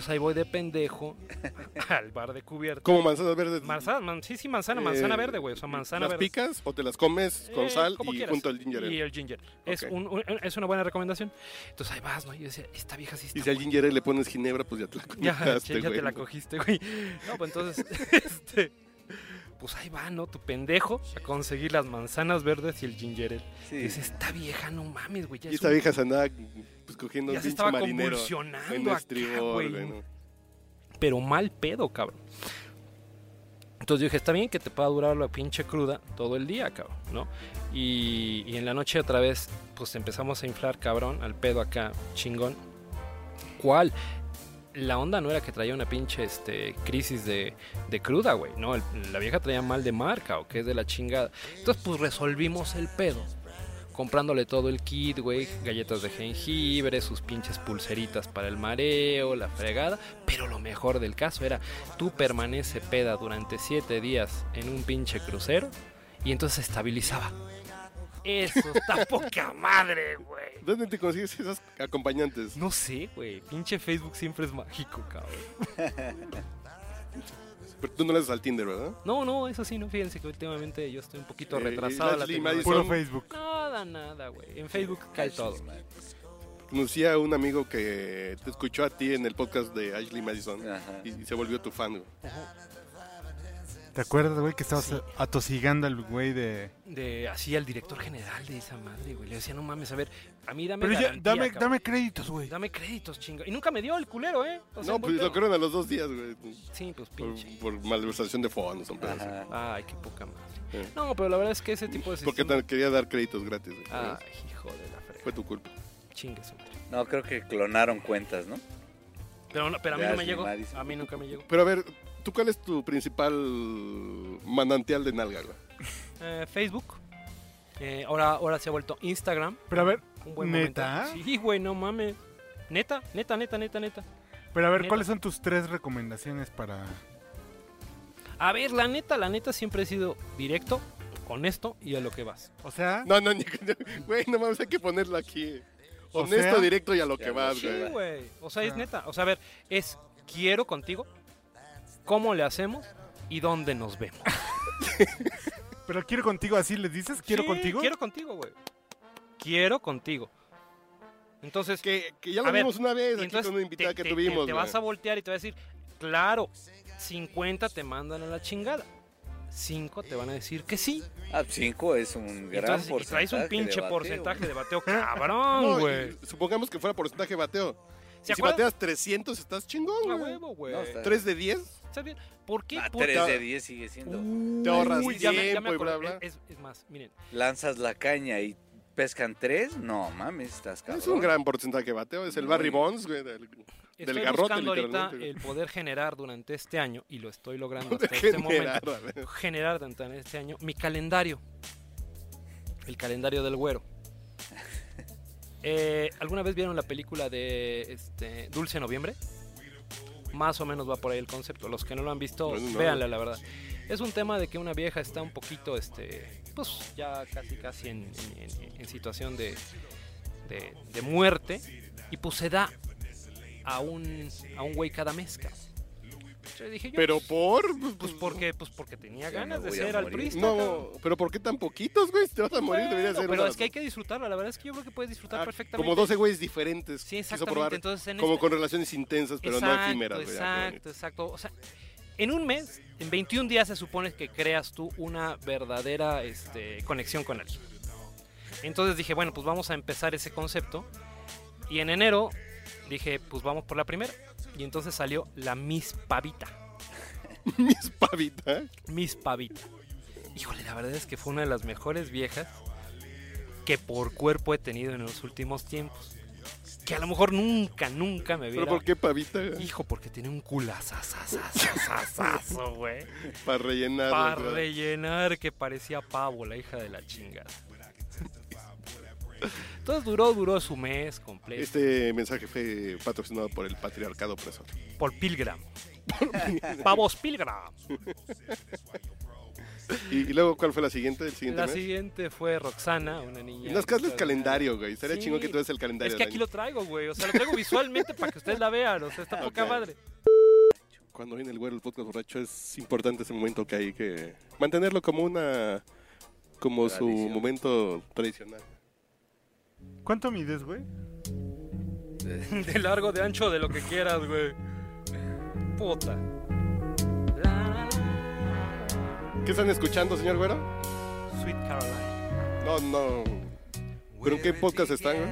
Speaker 4: Entonces ahí voy de pendejo al bar de cubierta.
Speaker 2: Como manzanas verdes.
Speaker 4: Manzana, man- sí, sí, manzana, manzana
Speaker 2: Eh,
Speaker 4: verde, güey. O sea, manzana
Speaker 2: ¿Las
Speaker 4: verde.
Speaker 2: picas o te las comes con
Speaker 4: Eh,
Speaker 2: sal
Speaker 4: como
Speaker 2: y
Speaker 4: quieras.
Speaker 2: junto al ginger ale?
Speaker 4: Y el ginger. Es,
Speaker 2: Ok.
Speaker 4: un- un- es una buena recomendación. Entonces ahí vas, ¿no? Y yo decía, esta vieja sí está
Speaker 2: Y si al ginger ale le pones ginebra, pues ya te la
Speaker 4: Ya,
Speaker 2: comiste,
Speaker 4: ya te la cogiste, güey. No, pues entonces, este, pues ahí va, ¿no? Tu pendejo a conseguir las manzanas verdes y el ginger ale.
Speaker 3: Sí.
Speaker 4: Dices, esta vieja, no mames, güey. Ya
Speaker 2: Y
Speaker 4: es
Speaker 2: esta
Speaker 4: un-
Speaker 2: vieja se andaba pues, cogiendo
Speaker 4: ya
Speaker 2: un
Speaker 4: se
Speaker 2: pinche
Speaker 4: estaba
Speaker 2: marinero en
Speaker 4: convulsionando acá,
Speaker 2: estribor,
Speaker 4: güey. Pero mal pedo, cabrón. Entonces yo dije, está bien que te pueda durar la pinche cruda todo el día, cabrón, ¿no? Y, y en la noche otra vez, pues empezamos a inflar, cabrón, al pedo acá, chingón. ¿Cuál? La onda no era que traía una pinche este, crisis de, de cruda, güey, ¿no? La vieja traía mal de marca o que es de la chingada. Entonces, pues resolvimos el pedo. Comprándole todo el kit, güey, galletas de jengibre, sus pinches pulseritas para el mareo, la fregada. Pero lo mejor del caso era, tú permanece peda durante siete días en un pinche crucero y entonces estabilizaba. Eso está poca madre, güey.
Speaker 2: ¿Dónde te consigues esas acompañantes?
Speaker 4: No sé, güey. Pinche Facebook siempre es mágico, cabrón.
Speaker 2: Pero tú no le haces al Tinder, ¿verdad?
Speaker 4: No, no, eso sí, no. Fíjense que últimamente yo estoy un poquito
Speaker 2: Eh,
Speaker 4: retrasado. a la
Speaker 2: Ashley
Speaker 4: tecnología.
Speaker 1: Puro
Speaker 2: Madison.
Speaker 1: Facebook.
Speaker 4: Nada, nada, güey. En Facebook cae todo.
Speaker 2: Conocí a un amigo que te escuchó a ti en el podcast de Ashley Madison
Speaker 3: Ajá.
Speaker 2: y, y se volvió tu fan. güey.
Speaker 1: ¿Te acuerdas, güey, que estabas atosigando al güey de...
Speaker 4: De así al director general de esa madre, güey. Le decía, no mames, a ver, a mí dame
Speaker 1: Pero ya,
Speaker 4: garantía,
Speaker 1: dame,
Speaker 4: cabrón.
Speaker 1: dame créditos, güey.
Speaker 4: Dame créditos, chingo. Y nunca me dio el culero, ¿eh? O sea,
Speaker 2: No, pues lo creo a los dos días, güey.
Speaker 4: Sí, pues
Speaker 2: Por,
Speaker 4: pinche.
Speaker 2: por malversación de fondos, son pedos.
Speaker 3: Ajá.
Speaker 4: Ay, qué poca madre. No, pero la verdad es que ese tipo de
Speaker 2: Porque te quería dar créditos gratis. güey.
Speaker 4: Ay, hijo de la frega.
Speaker 2: Fue tu culpa.
Speaker 4: Chingue su madre.
Speaker 3: No, creo que clonaron cuentas, ¿no?
Speaker 4: Pero, no- pero a mí no me llegó. A mí nunca me llegó.
Speaker 2: Pero a ver, ¿tú cuál es tu principal manantial de nalga, güey?
Speaker 4: Eh, Facebook. Eh, ahora, ahora se ha vuelto Instagram.
Speaker 1: Pero a ver,
Speaker 4: Un buen
Speaker 1: ¿Neta?
Speaker 4: momento. Sí, güey, no mames. Neta, neta, neta, neta, neta.
Speaker 1: pero a ver,
Speaker 4: Neta.
Speaker 1: ¿cuáles son tus tres recomendaciones para...?
Speaker 4: A ver, la neta, la neta siempre he sido directo, honesto y a lo que vas.
Speaker 1: O sea,
Speaker 2: No, no, ni- güey, no mames, hay que ponerlo aquí.
Speaker 1: O
Speaker 2: Honesto,
Speaker 1: sea-
Speaker 2: directo y a lo que vas, güey.
Speaker 4: Sí, güey. O sea, es neta. O sea, a ver, es quiero contigo, cómo le hacemos y dónde nos vemos.
Speaker 1: pero quiero contigo, así les dices, quiero
Speaker 4: Sí,
Speaker 1: contigo.
Speaker 4: Quiero contigo, güey. Quiero contigo. Entonces,
Speaker 2: Que, que ya lo
Speaker 4: ver,
Speaker 2: vimos una vez aquí
Speaker 4: entonces
Speaker 2: con una invitada
Speaker 4: te,
Speaker 2: que
Speaker 4: te-
Speaker 2: tuvimos,
Speaker 4: te
Speaker 2: güey.
Speaker 4: vas a voltear y te va a decir, claro, 50 te mandan a la chingada. 5 te van a decir que sí.
Speaker 3: Ah, 5 es un gran
Speaker 4: entonces,
Speaker 3: porcentaje.
Speaker 4: traes un
Speaker 3: de
Speaker 4: pinche
Speaker 3: bateo.
Speaker 4: porcentaje de bateo cabrón, güey.
Speaker 2: supongamos que fuera porcentaje de bateo.
Speaker 4: ¿Se
Speaker 2: Y si bateas 300, estás chingón,
Speaker 4: A
Speaker 2: güey.
Speaker 4: huevo, güey.
Speaker 3: No, está-
Speaker 2: 3 de 10,
Speaker 4: ¿Está bien? ¿Por qué?
Speaker 3: Ah,
Speaker 4: Por-
Speaker 3: 3 de 10 sigue siendo.
Speaker 2: te ahorras
Speaker 4: Uy, ya me- ya me
Speaker 2: tiempo y bla, bla.
Speaker 4: Es, es más, miren,
Speaker 3: Lanzas la caña y pescan 3. No mames, estás cabrón.
Speaker 2: Es un gran porcentaje de bateo. Es el Barry Bonds, güey, del,
Speaker 4: estoy
Speaker 2: del garrote,
Speaker 4: buscando ahorita
Speaker 2: literalmente.
Speaker 4: el poder generar durante este año, y lo estoy logrando hasta este
Speaker 2: generar,
Speaker 4: momento,
Speaker 2: a
Speaker 4: generar durante este año mi calendario. El calendario del güero. Eh, ¿Alguna vez vieron la película de este, Dulce Noviembre? Más o menos va por ahí el concepto. Los que no lo han visto,
Speaker 2: No, no.
Speaker 4: véanla, la verdad. Es un tema de que una vieja está un poquito, este, pues ya casi casi en, en- en- en situación de, de, de muerte y pues se da a un, a un güey cada mes. cabrón. Yo dije yo,
Speaker 2: Pero
Speaker 4: pues,
Speaker 2: por...
Speaker 4: pues porque, pues porque tenía ganas de ser altruista.
Speaker 2: No, pero ¿por qué tan poquitos, güey? Si te vas a morir,
Speaker 4: Bueno,
Speaker 2: debería ser
Speaker 4: pero
Speaker 2: una-
Speaker 4: es que hay que disfrutarla. La verdad es que yo creo que puedes disfrutar
Speaker 2: Ah,
Speaker 4: perfectamente.
Speaker 2: Como 12 güeyes diferentes.
Speaker 4: Sí, exactamente.
Speaker 2: probar
Speaker 4: Entonces, en
Speaker 2: como
Speaker 4: esta-
Speaker 2: con relaciones intensas, pero no efímeras. Ah,
Speaker 4: Exacto, exacto. O sea, en un mes, en 21 días se supone que creas tú una verdadera este, conexión con alguien. Entonces dije, bueno, pues vamos a empezar ese concepto. Y en enero dije, pues vamos por la primera. Y entonces salió la Miss Pavita.
Speaker 2: bonito. Mis pavitas.
Speaker 4: Miss Pavita. Híjole, la verdad es que fue una de las mejores viejas que por cuerpo he tenido en los últimos tiempos. Que a lo mejor nunca, nunca me
Speaker 2: ¿Pero
Speaker 4: hubiera...
Speaker 2: por qué pavita?
Speaker 4: Hijo, porque tenía un culazazazazazazo, güey.
Speaker 2: Para rellenar.
Speaker 4: Para rellenar que parecía pavo, la hija de la chingada. Entonces duró, duró su mes completo.
Speaker 2: Este mensaje fue patrocinado por el patriarcado opresor.
Speaker 4: Por Pilgram. Pavos Pilgram.
Speaker 2: ¿Y, y luego cuál fue la siguiente? ¿El siguiente
Speaker 4: La
Speaker 2: mes?
Speaker 4: siguiente fue Roxana, una niña.
Speaker 2: Nos casas el calendario, güey. Estaría
Speaker 4: Sí.
Speaker 2: chingón que tú el calendario.
Speaker 4: Es que aquí
Speaker 2: año.
Speaker 4: lo traigo, güey. O sea, lo traigo visualmente para que ustedes la vean. O sea, está poca
Speaker 2: Ok.
Speaker 4: madre.
Speaker 2: Cuando viene el güero, el podcast borracho, es importante ese momento que hay que mantenerlo como una. como su momento tradicional.
Speaker 1: ¿Cuánto mides, güey?
Speaker 4: De largo, de ancho, de lo que quieras, güey. Puta.
Speaker 2: ¿Qué están escuchando, señor güero?
Speaker 4: Sweet Caroline.
Speaker 2: No, no. ¿Pero en qué podcast están, güey?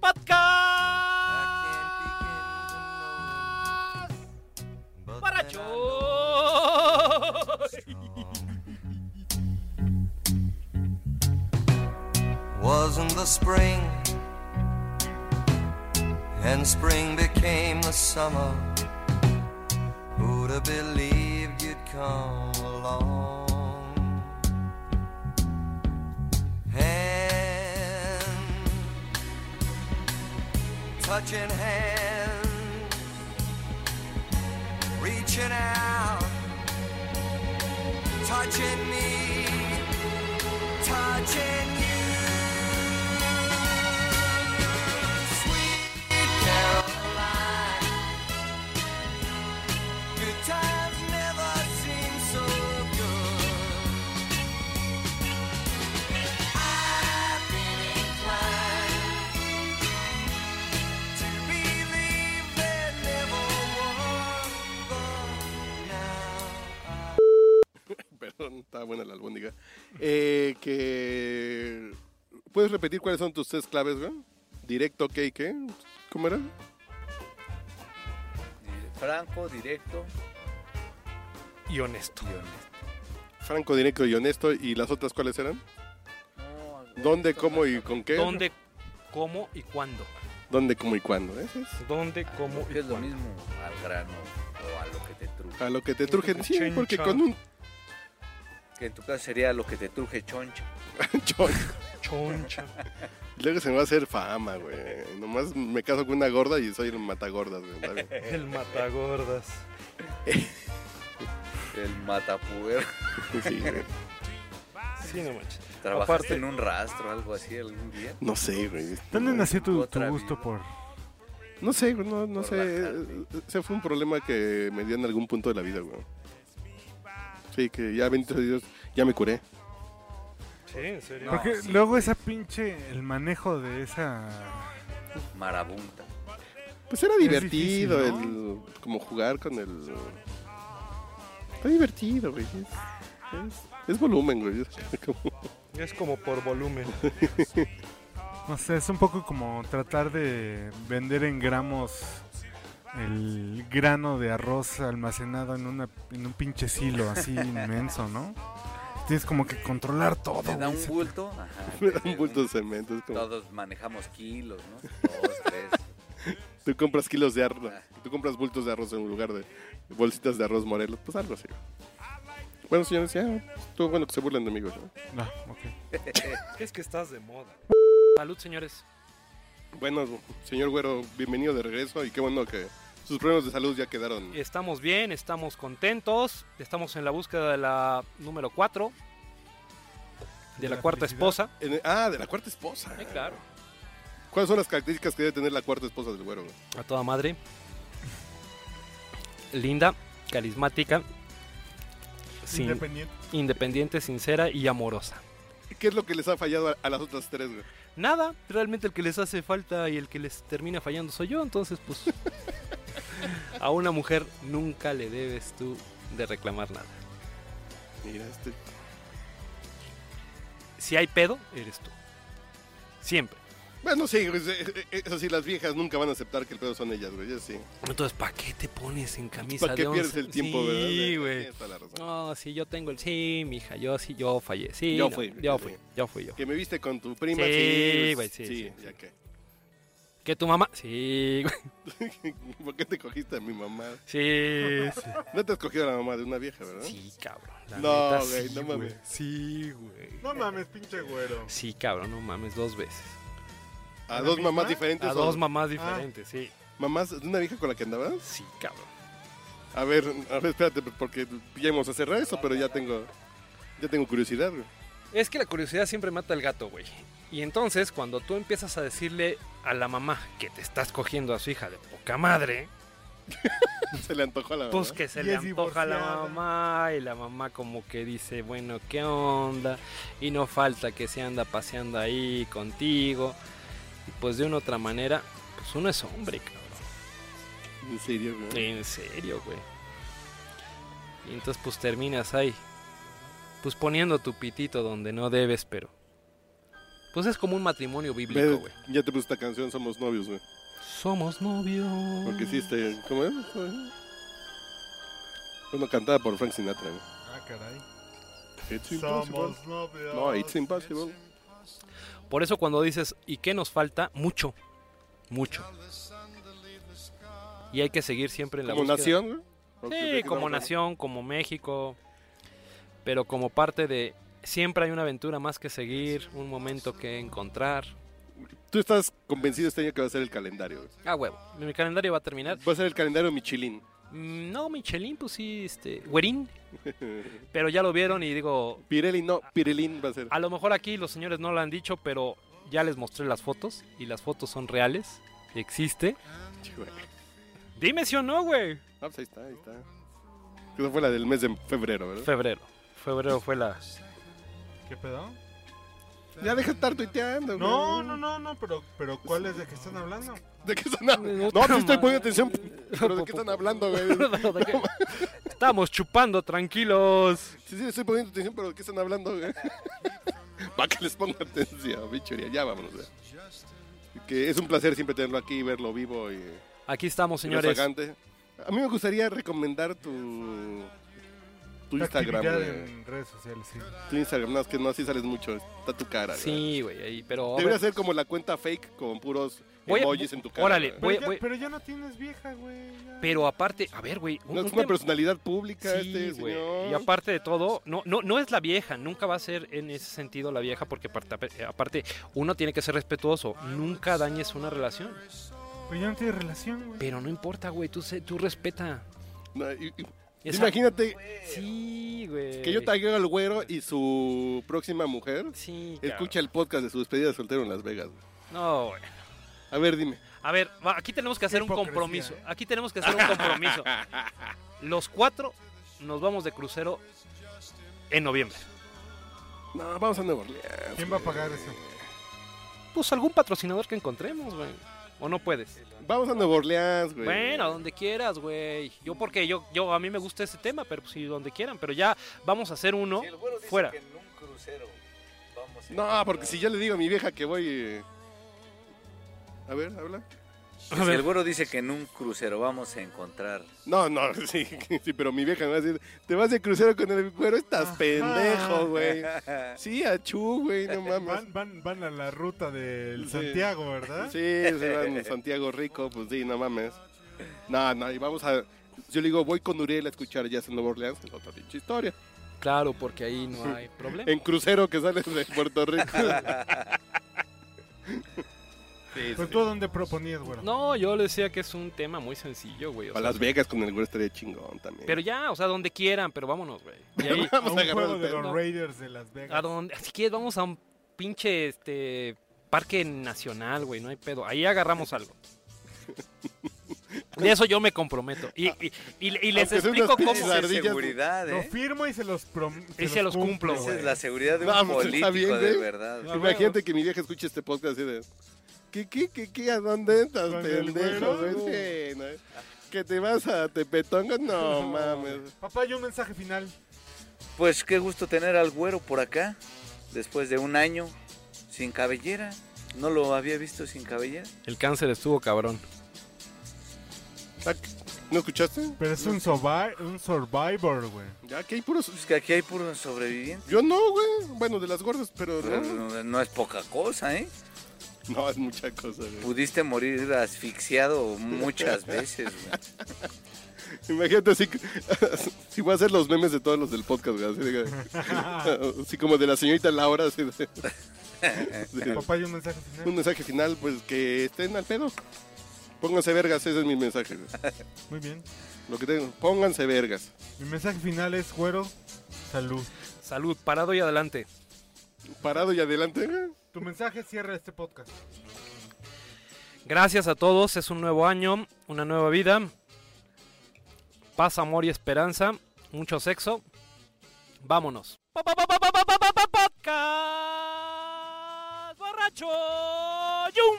Speaker 4: Podcast.
Speaker 7: Wasn't the spring, and spring became the summer. Who'd have believed you'd come along? Hand, touching hand, reaching out, touching me, touching
Speaker 2: Estaba buena la albóndiga. Eh, que... ¿Puedes repetir cuáles son tus tres claves, güey? Directo, ¿qué y qué? ¿Cómo era?
Speaker 3: Eh, Franco, directo
Speaker 4: Y honesto.
Speaker 3: y honesto.
Speaker 2: Franco, directo y honesto. ¿Y las otras cuáles eran?
Speaker 3: No,
Speaker 2: ¿Dónde, cómo y con qué?
Speaker 4: ¿Dónde, cómo y cuándo?
Speaker 2: ¿Dónde, cómo y cuándo? Eso es.
Speaker 4: ¿Dónde, cómo
Speaker 3: Porque
Speaker 4: y
Speaker 3: es lo
Speaker 4: cuándo?
Speaker 3: mismo al grano o a lo que te truje.
Speaker 2: A lo que te trujen. Sí, porque con un
Speaker 3: Que en tu caso sería lo que te truje choncho.
Speaker 2: chon.
Speaker 4: Choncha.
Speaker 2: Luego se me va a hacer fama, güey. Nomás me caso con una gorda y soy el matagordas, güey.
Speaker 4: El matagordas.
Speaker 3: El matapuer.
Speaker 2: Sí, güey.
Speaker 4: Sí, no manches.
Speaker 3: ¿Trabajaste
Speaker 4: Aparte-
Speaker 3: en un rastro algo así algún día?
Speaker 2: No sé, güey.
Speaker 1: ¿Dónde nació tu, tu gusto
Speaker 3: vida.
Speaker 1: por...?
Speaker 2: No sé, güey, no, no sé.
Speaker 3: bajarte.
Speaker 2: Ese fue un problema que me dio en algún punto de la vida, güey. Sí, que ya, bendito Dios, ya me curé.
Speaker 4: Sí, en serio.
Speaker 3: No,
Speaker 1: Porque
Speaker 3: sí.
Speaker 1: luego esa pinche... El manejo de esa...
Speaker 3: Marabunta.
Speaker 2: Pues era divertido
Speaker 1: difícil,
Speaker 2: el como jugar con el Está divertido, güey. Es, es- es volumen, güey. Es como-
Speaker 4: Es como por volumen.
Speaker 1: No sé, es un poco como tratar de vender en gramos el grano de arroz almacenado en, una, en un pinche silo así inmenso, ¿no? Tienes como que controlar todo.
Speaker 3: Te da un bulto. Ajá,
Speaker 2: Me da un bulto de cemento. Es como,
Speaker 3: Todos manejamos kilos, ¿no? Dos, tres.
Speaker 2: tú compras kilos de arroz. Tú compras bultos de arroz en lugar de bolsitas de arroz morelos. Pues algo así. Bueno, señores, ya. Estuvo bueno que se burlen de mí. ¿no?
Speaker 1: Ah, ok.
Speaker 4: Es que estás de moda. Salud, señores.
Speaker 2: Bueno, señor Güero, bienvenido de regreso. Y qué bueno que sus problemas de salud ya quedaron.
Speaker 4: Estamos bien, estamos contentos. Estamos en la búsqueda de la número 4. De
Speaker 1: ¿De
Speaker 4: la
Speaker 1: la
Speaker 4: cuarta esposa.
Speaker 2: En- ah, de la cuarta esposa.
Speaker 4: Sí, claro.
Speaker 2: ¿Cuáles son las características que debe tener la cuarta esposa del Güero?
Speaker 4: A toda madre. Linda, carismática, sin-
Speaker 1: Independiente.
Speaker 4: independiente, sincera y amorosa.
Speaker 2: ¿Qué es lo que les ha fallado a, a las otras tres, güey?
Speaker 4: Nada, realmente el que les hace falta y el que les termina fallando soy yo, entonces pues a una mujer nunca le debes tú de reclamar nada.
Speaker 2: Mira, este.
Speaker 4: Si hay pedo, eres tú. Siempre.
Speaker 2: Bueno, sí, güey, eh, eh, eso sí, las viejas nunca van a aceptar que el pedo son ellas, güey. Eso sí.
Speaker 4: Entonces, ¿para qué te pones en camisa
Speaker 2: ¿Para qué
Speaker 4: de
Speaker 2: pierdes el tiempo,
Speaker 4: sí,
Speaker 2: verdad?
Speaker 4: güey.
Speaker 2: La razón.
Speaker 4: No, sí, yo tengo el... Sí, mija, yo sí, yo fallé. Sí,
Speaker 2: Yo
Speaker 4: no,
Speaker 2: fui,
Speaker 4: Yo
Speaker 2: sí.
Speaker 4: fui, yo fui yo.
Speaker 2: Que me viste con tu prima,
Speaker 4: Sí,
Speaker 2: sí.
Speaker 4: güey, sí, sí,
Speaker 2: ya que.
Speaker 4: Que tu mamá... Sí, güey.
Speaker 2: ¿Por qué te cogiste a mi mamá?
Speaker 4: Sí, sí.
Speaker 2: No te has cogido a la mamá de una vieja, ¿verdad?
Speaker 4: Sí, cabrón. la
Speaker 2: No,
Speaker 4: neta,
Speaker 2: güey,
Speaker 4: sí,
Speaker 2: no mames.
Speaker 4: Sí, güey.
Speaker 1: No mames, pinche güero.
Speaker 4: Sí, cabrón, no mames, dos veces.
Speaker 2: ¿A
Speaker 1: ¿A la
Speaker 2: dos
Speaker 1: misma?
Speaker 2: mamás diferentes?
Speaker 4: A
Speaker 2: o
Speaker 4: dos mamás diferentes, sí.
Speaker 2: mamás de una vieja con la que andabas?
Speaker 4: Sí, cabrón.
Speaker 2: A ver, a ver, espérate, porque ya íbamos a cerrar eso, pero ya tengo. Ya tengo curiosidad, güey.
Speaker 4: Es que la curiosidad siempre mata al gato, güey. Y entonces, cuando tú empiezas a decirle a la mamá que te estás cogiendo a su hija de poca madre,
Speaker 2: Se le antojó a la
Speaker 4: pues
Speaker 2: mamá.
Speaker 4: que se
Speaker 1: Y
Speaker 4: le antoja a la mamá y la mamá como que dice, bueno, ¿qué onda? Y no falta que se anda paseando ahí contigo. Y pues de una otra manera, pues uno es hombre, cabrón.
Speaker 2: En serio, güey.
Speaker 4: En serio, güey. Y entonces pues terminas ahí. Pues poniendo tu pitito donde no debes, pero... Pues es como un matrimonio bíblico, güey.
Speaker 2: ya te puse esta canción, Somos Novios, güey.
Speaker 4: Somos novios.
Speaker 2: Porque sí, este. ¿Cómo es? Bueno, cantada por Frank Sinatra, güey.
Speaker 1: Ah, caray.
Speaker 2: It's impossible.
Speaker 1: Somos novios.
Speaker 2: No, it's impossible.
Speaker 4: Por eso cuando dices, ¿y qué nos falta? Mucho. Mucho. Y hay que seguir siempre en la
Speaker 2: Como
Speaker 4: búsqueda.
Speaker 2: nación, güey. ¿O qué-
Speaker 4: Sí, como nación, como México. Pero como parte de... Siempre hay una aventura más que seguir, un momento que encontrar.
Speaker 2: Tú estás convencido este año que va a ser el calendario, güey.
Speaker 4: Ah, huevo. Mi calendario va a terminar.
Speaker 2: Va a ser el calendario Michelin.
Speaker 4: Mm, No, Michelin, pues sí, este... Güerín. Pero ya lo vieron y digo...
Speaker 2: Pirelli, no, Pirelín va a ser.
Speaker 4: A lo mejor aquí los señores no lo han dicho, pero ya les mostré las fotos. Y las fotos son reales. Existe.
Speaker 2: Güey.
Speaker 4: Dime si o no, güey.
Speaker 2: Ah, pues ahí está, ahí está. Esa fue la del mes de febrero, ¿verdad?
Speaker 4: Febrero. Febrero fue la...
Speaker 1: ¿Qué pedo?
Speaker 2: Ya deja de estar tuiteando, güey.
Speaker 1: No, no, no, no, pero, pero ¿cuál es de qué están hablando?
Speaker 2: ¿De qué están hablando? No, sí estoy poniendo atención. ¿Pero de qué están hablando, güey?
Speaker 4: Estamos chupando tranquilos.
Speaker 2: Sí, sí, estoy poniendo atención, pero ¿de qué están hablando, güey? Para que les ponga atención, bichuría. Ya vámonos, güey. Que es un placer siempre tenerlo aquí, verlo vivo y,
Speaker 4: Aquí estamos,
Speaker 2: y
Speaker 4: señores.
Speaker 2: rozagante. A mí me gustaría recomendar tu, tu Instagram, güey.
Speaker 1: en redes sociales, sí.
Speaker 2: Tu Instagram, no, es que no así sales mucho, está tu cara. güey.
Speaker 4: Sí, güey, ahí, pero... a
Speaker 2: Debería ser como la cuenta fake con puros
Speaker 4: Voy a-
Speaker 2: emojis en tu cara.
Speaker 4: órale,
Speaker 2: güey.
Speaker 1: Pero,
Speaker 4: Voy-
Speaker 1: ya,
Speaker 4: voy-
Speaker 1: pero ya no tienes vieja, güey.
Speaker 4: Pero aparte, a ver, güey. un-
Speaker 2: No es
Speaker 4: un
Speaker 2: una
Speaker 4: tema-
Speaker 2: personalidad pública
Speaker 4: Sí,
Speaker 2: este
Speaker 4: güey.
Speaker 2: señor.
Speaker 4: Y aparte de todo, no, no, no es la vieja, nunca va a ser en ese sentido la vieja, porque aparte, aparte, uno tiene que ser respetuoso. Nunca dañes una relación.
Speaker 1: Pero ya no tienes relación, güey.
Speaker 4: Pero no importa, güey, tú, tú respeta.
Speaker 2: No, y- y-
Speaker 4: Esa-
Speaker 2: Imagínate
Speaker 4: Sí, güey.
Speaker 2: que yo tagueo al güero y su próxima mujer
Speaker 4: Sí,
Speaker 2: escucha el podcast de su despedida de soltero en Las Vegas. güey.
Speaker 4: No, güey.
Speaker 2: A ver, dime.
Speaker 4: A ver, va, aquí tenemos que hacer un compromiso.
Speaker 1: ¿eh?
Speaker 4: Aquí tenemos que hacer un compromiso. Los cuatro nos vamos de crucero en noviembre.
Speaker 2: No, vamos a Nueva Orleans.
Speaker 1: ¿Quién va a pagar eso?
Speaker 4: Pues algún patrocinador que encontremos, güey. ¿O no puedes?
Speaker 2: Vamos a Nueva Orleans, güey.
Speaker 4: Bueno, a donde quieras, güey. Yo porque yo, yo a mí me gusta ese tema, pero pues sí, donde quieran. Pero ya vamos a hacer uno
Speaker 3: Si el güero dice
Speaker 4: fuera.
Speaker 3: que en un crucero vamos en-
Speaker 2: No, porque si yo le digo a mi vieja que voy... eh, A ver, habla.
Speaker 3: Si el güero dice que en un crucero vamos a encontrar.
Speaker 2: No, no, sí, sí, pero mi vieja me va a decir, te vas de crucero con el güero, estás
Speaker 1: Ajá.
Speaker 2: pendejo, güey. Sí, achú, güey, no mames.
Speaker 1: Van, van, van a la ruta del
Speaker 2: Sí.
Speaker 1: Santiago, ¿verdad?
Speaker 2: Sí, se van a Santiago Rico, pues sí, no mames. No, no, y vamos a... Yo le digo, voy con Uriel a escuchar Jazz en Nueva Orleans, es otra pinche historia.
Speaker 4: Claro, porque ahí no hay problema.
Speaker 2: En crucero que sale de Puerto Rico. Sí,
Speaker 1: Pues
Speaker 2: sí.
Speaker 1: tú a dónde proponías, güey.
Speaker 4: No, yo le decía que es un tema muy sencillo, güey. o
Speaker 2: A
Speaker 4: sea,
Speaker 2: Las Vegas con el güero estaría chingón también.
Speaker 4: Pero ya, o sea, donde quieran, pero vámonos, güey. Y ahí,
Speaker 1: A
Speaker 2: vamos
Speaker 1: un
Speaker 2: a agarrar
Speaker 1: juego
Speaker 2: el
Speaker 1: de
Speaker 2: pedo.
Speaker 1: los Raiders de Las Vegas.
Speaker 4: a donde, si quieres, vamos a un pinche este parque nacional, güey, no hay pedo. Ahí agarramos algo. De eso yo me comprometo. Y, y, y- y les
Speaker 2: Aunque
Speaker 4: explico
Speaker 2: unas
Speaker 4: cómo.
Speaker 2: pinches
Speaker 3: Esa es
Speaker 2: ardillas,
Speaker 3: seguridad,
Speaker 1: Lo
Speaker 3: ¿eh?
Speaker 1: firmo y se los, prom
Speaker 4: Y se los cumplo,
Speaker 3: Esa
Speaker 4: güey.
Speaker 3: es la seguridad de un
Speaker 2: Vamos, está
Speaker 3: político
Speaker 2: bien,
Speaker 3: de
Speaker 2: güey.
Speaker 3: verdad.
Speaker 2: Imagínate que mi vieja escuche este podcast así de... ¿Qué, qué, qué, qué? ¿A dónde estás, pendejo? ¿Que te vas a Tepetonga? No, mames.
Speaker 1: Papá, yo un mensaje final.
Speaker 3: Pues qué gusto tener al güero por acá, después de un año sin cabellera. No lo había visto sin cabellera.
Speaker 4: El cáncer estuvo cabrón.
Speaker 2: Ah, ¿No escuchaste?
Speaker 1: Pero es un, survi- un survivor, güey.
Speaker 2: Ya que hay puros...
Speaker 3: Es que aquí hay puros sobrevivientes.
Speaker 2: Yo no, güey. Bueno, de las gordas, pero
Speaker 3: Pero
Speaker 2: no,
Speaker 3: no es poca cosa, ¿eh?
Speaker 2: No, es mucha cosa, güey.
Speaker 3: Pudiste morir asfixiado muchas veces, güey.
Speaker 2: Imagínate así, que- si voy a hacer los memes de todos los del podcast, güey. Así, de- así como de la señorita Laura, así de- de-
Speaker 1: Papá, yo un mensaje
Speaker 2: un
Speaker 1: final.
Speaker 2: mensaje final, pues que estén al pedo. Pónganse vergas, ese es mi mensaje. güey.
Speaker 1: Muy bien.
Speaker 2: Lo que tengo, pónganse vergas.
Speaker 1: Mi mensaje final es, güero, salud.
Speaker 4: Salud, parado y adelante.
Speaker 2: Parado y adelante. güey.
Speaker 1: Tu mensaje cierra este podcast.
Speaker 4: Gracias a todos, es un nuevo año, una nueva vida. Paz, amor y esperanza, mucho sexo. Vámonos. Podcast ¡Yum!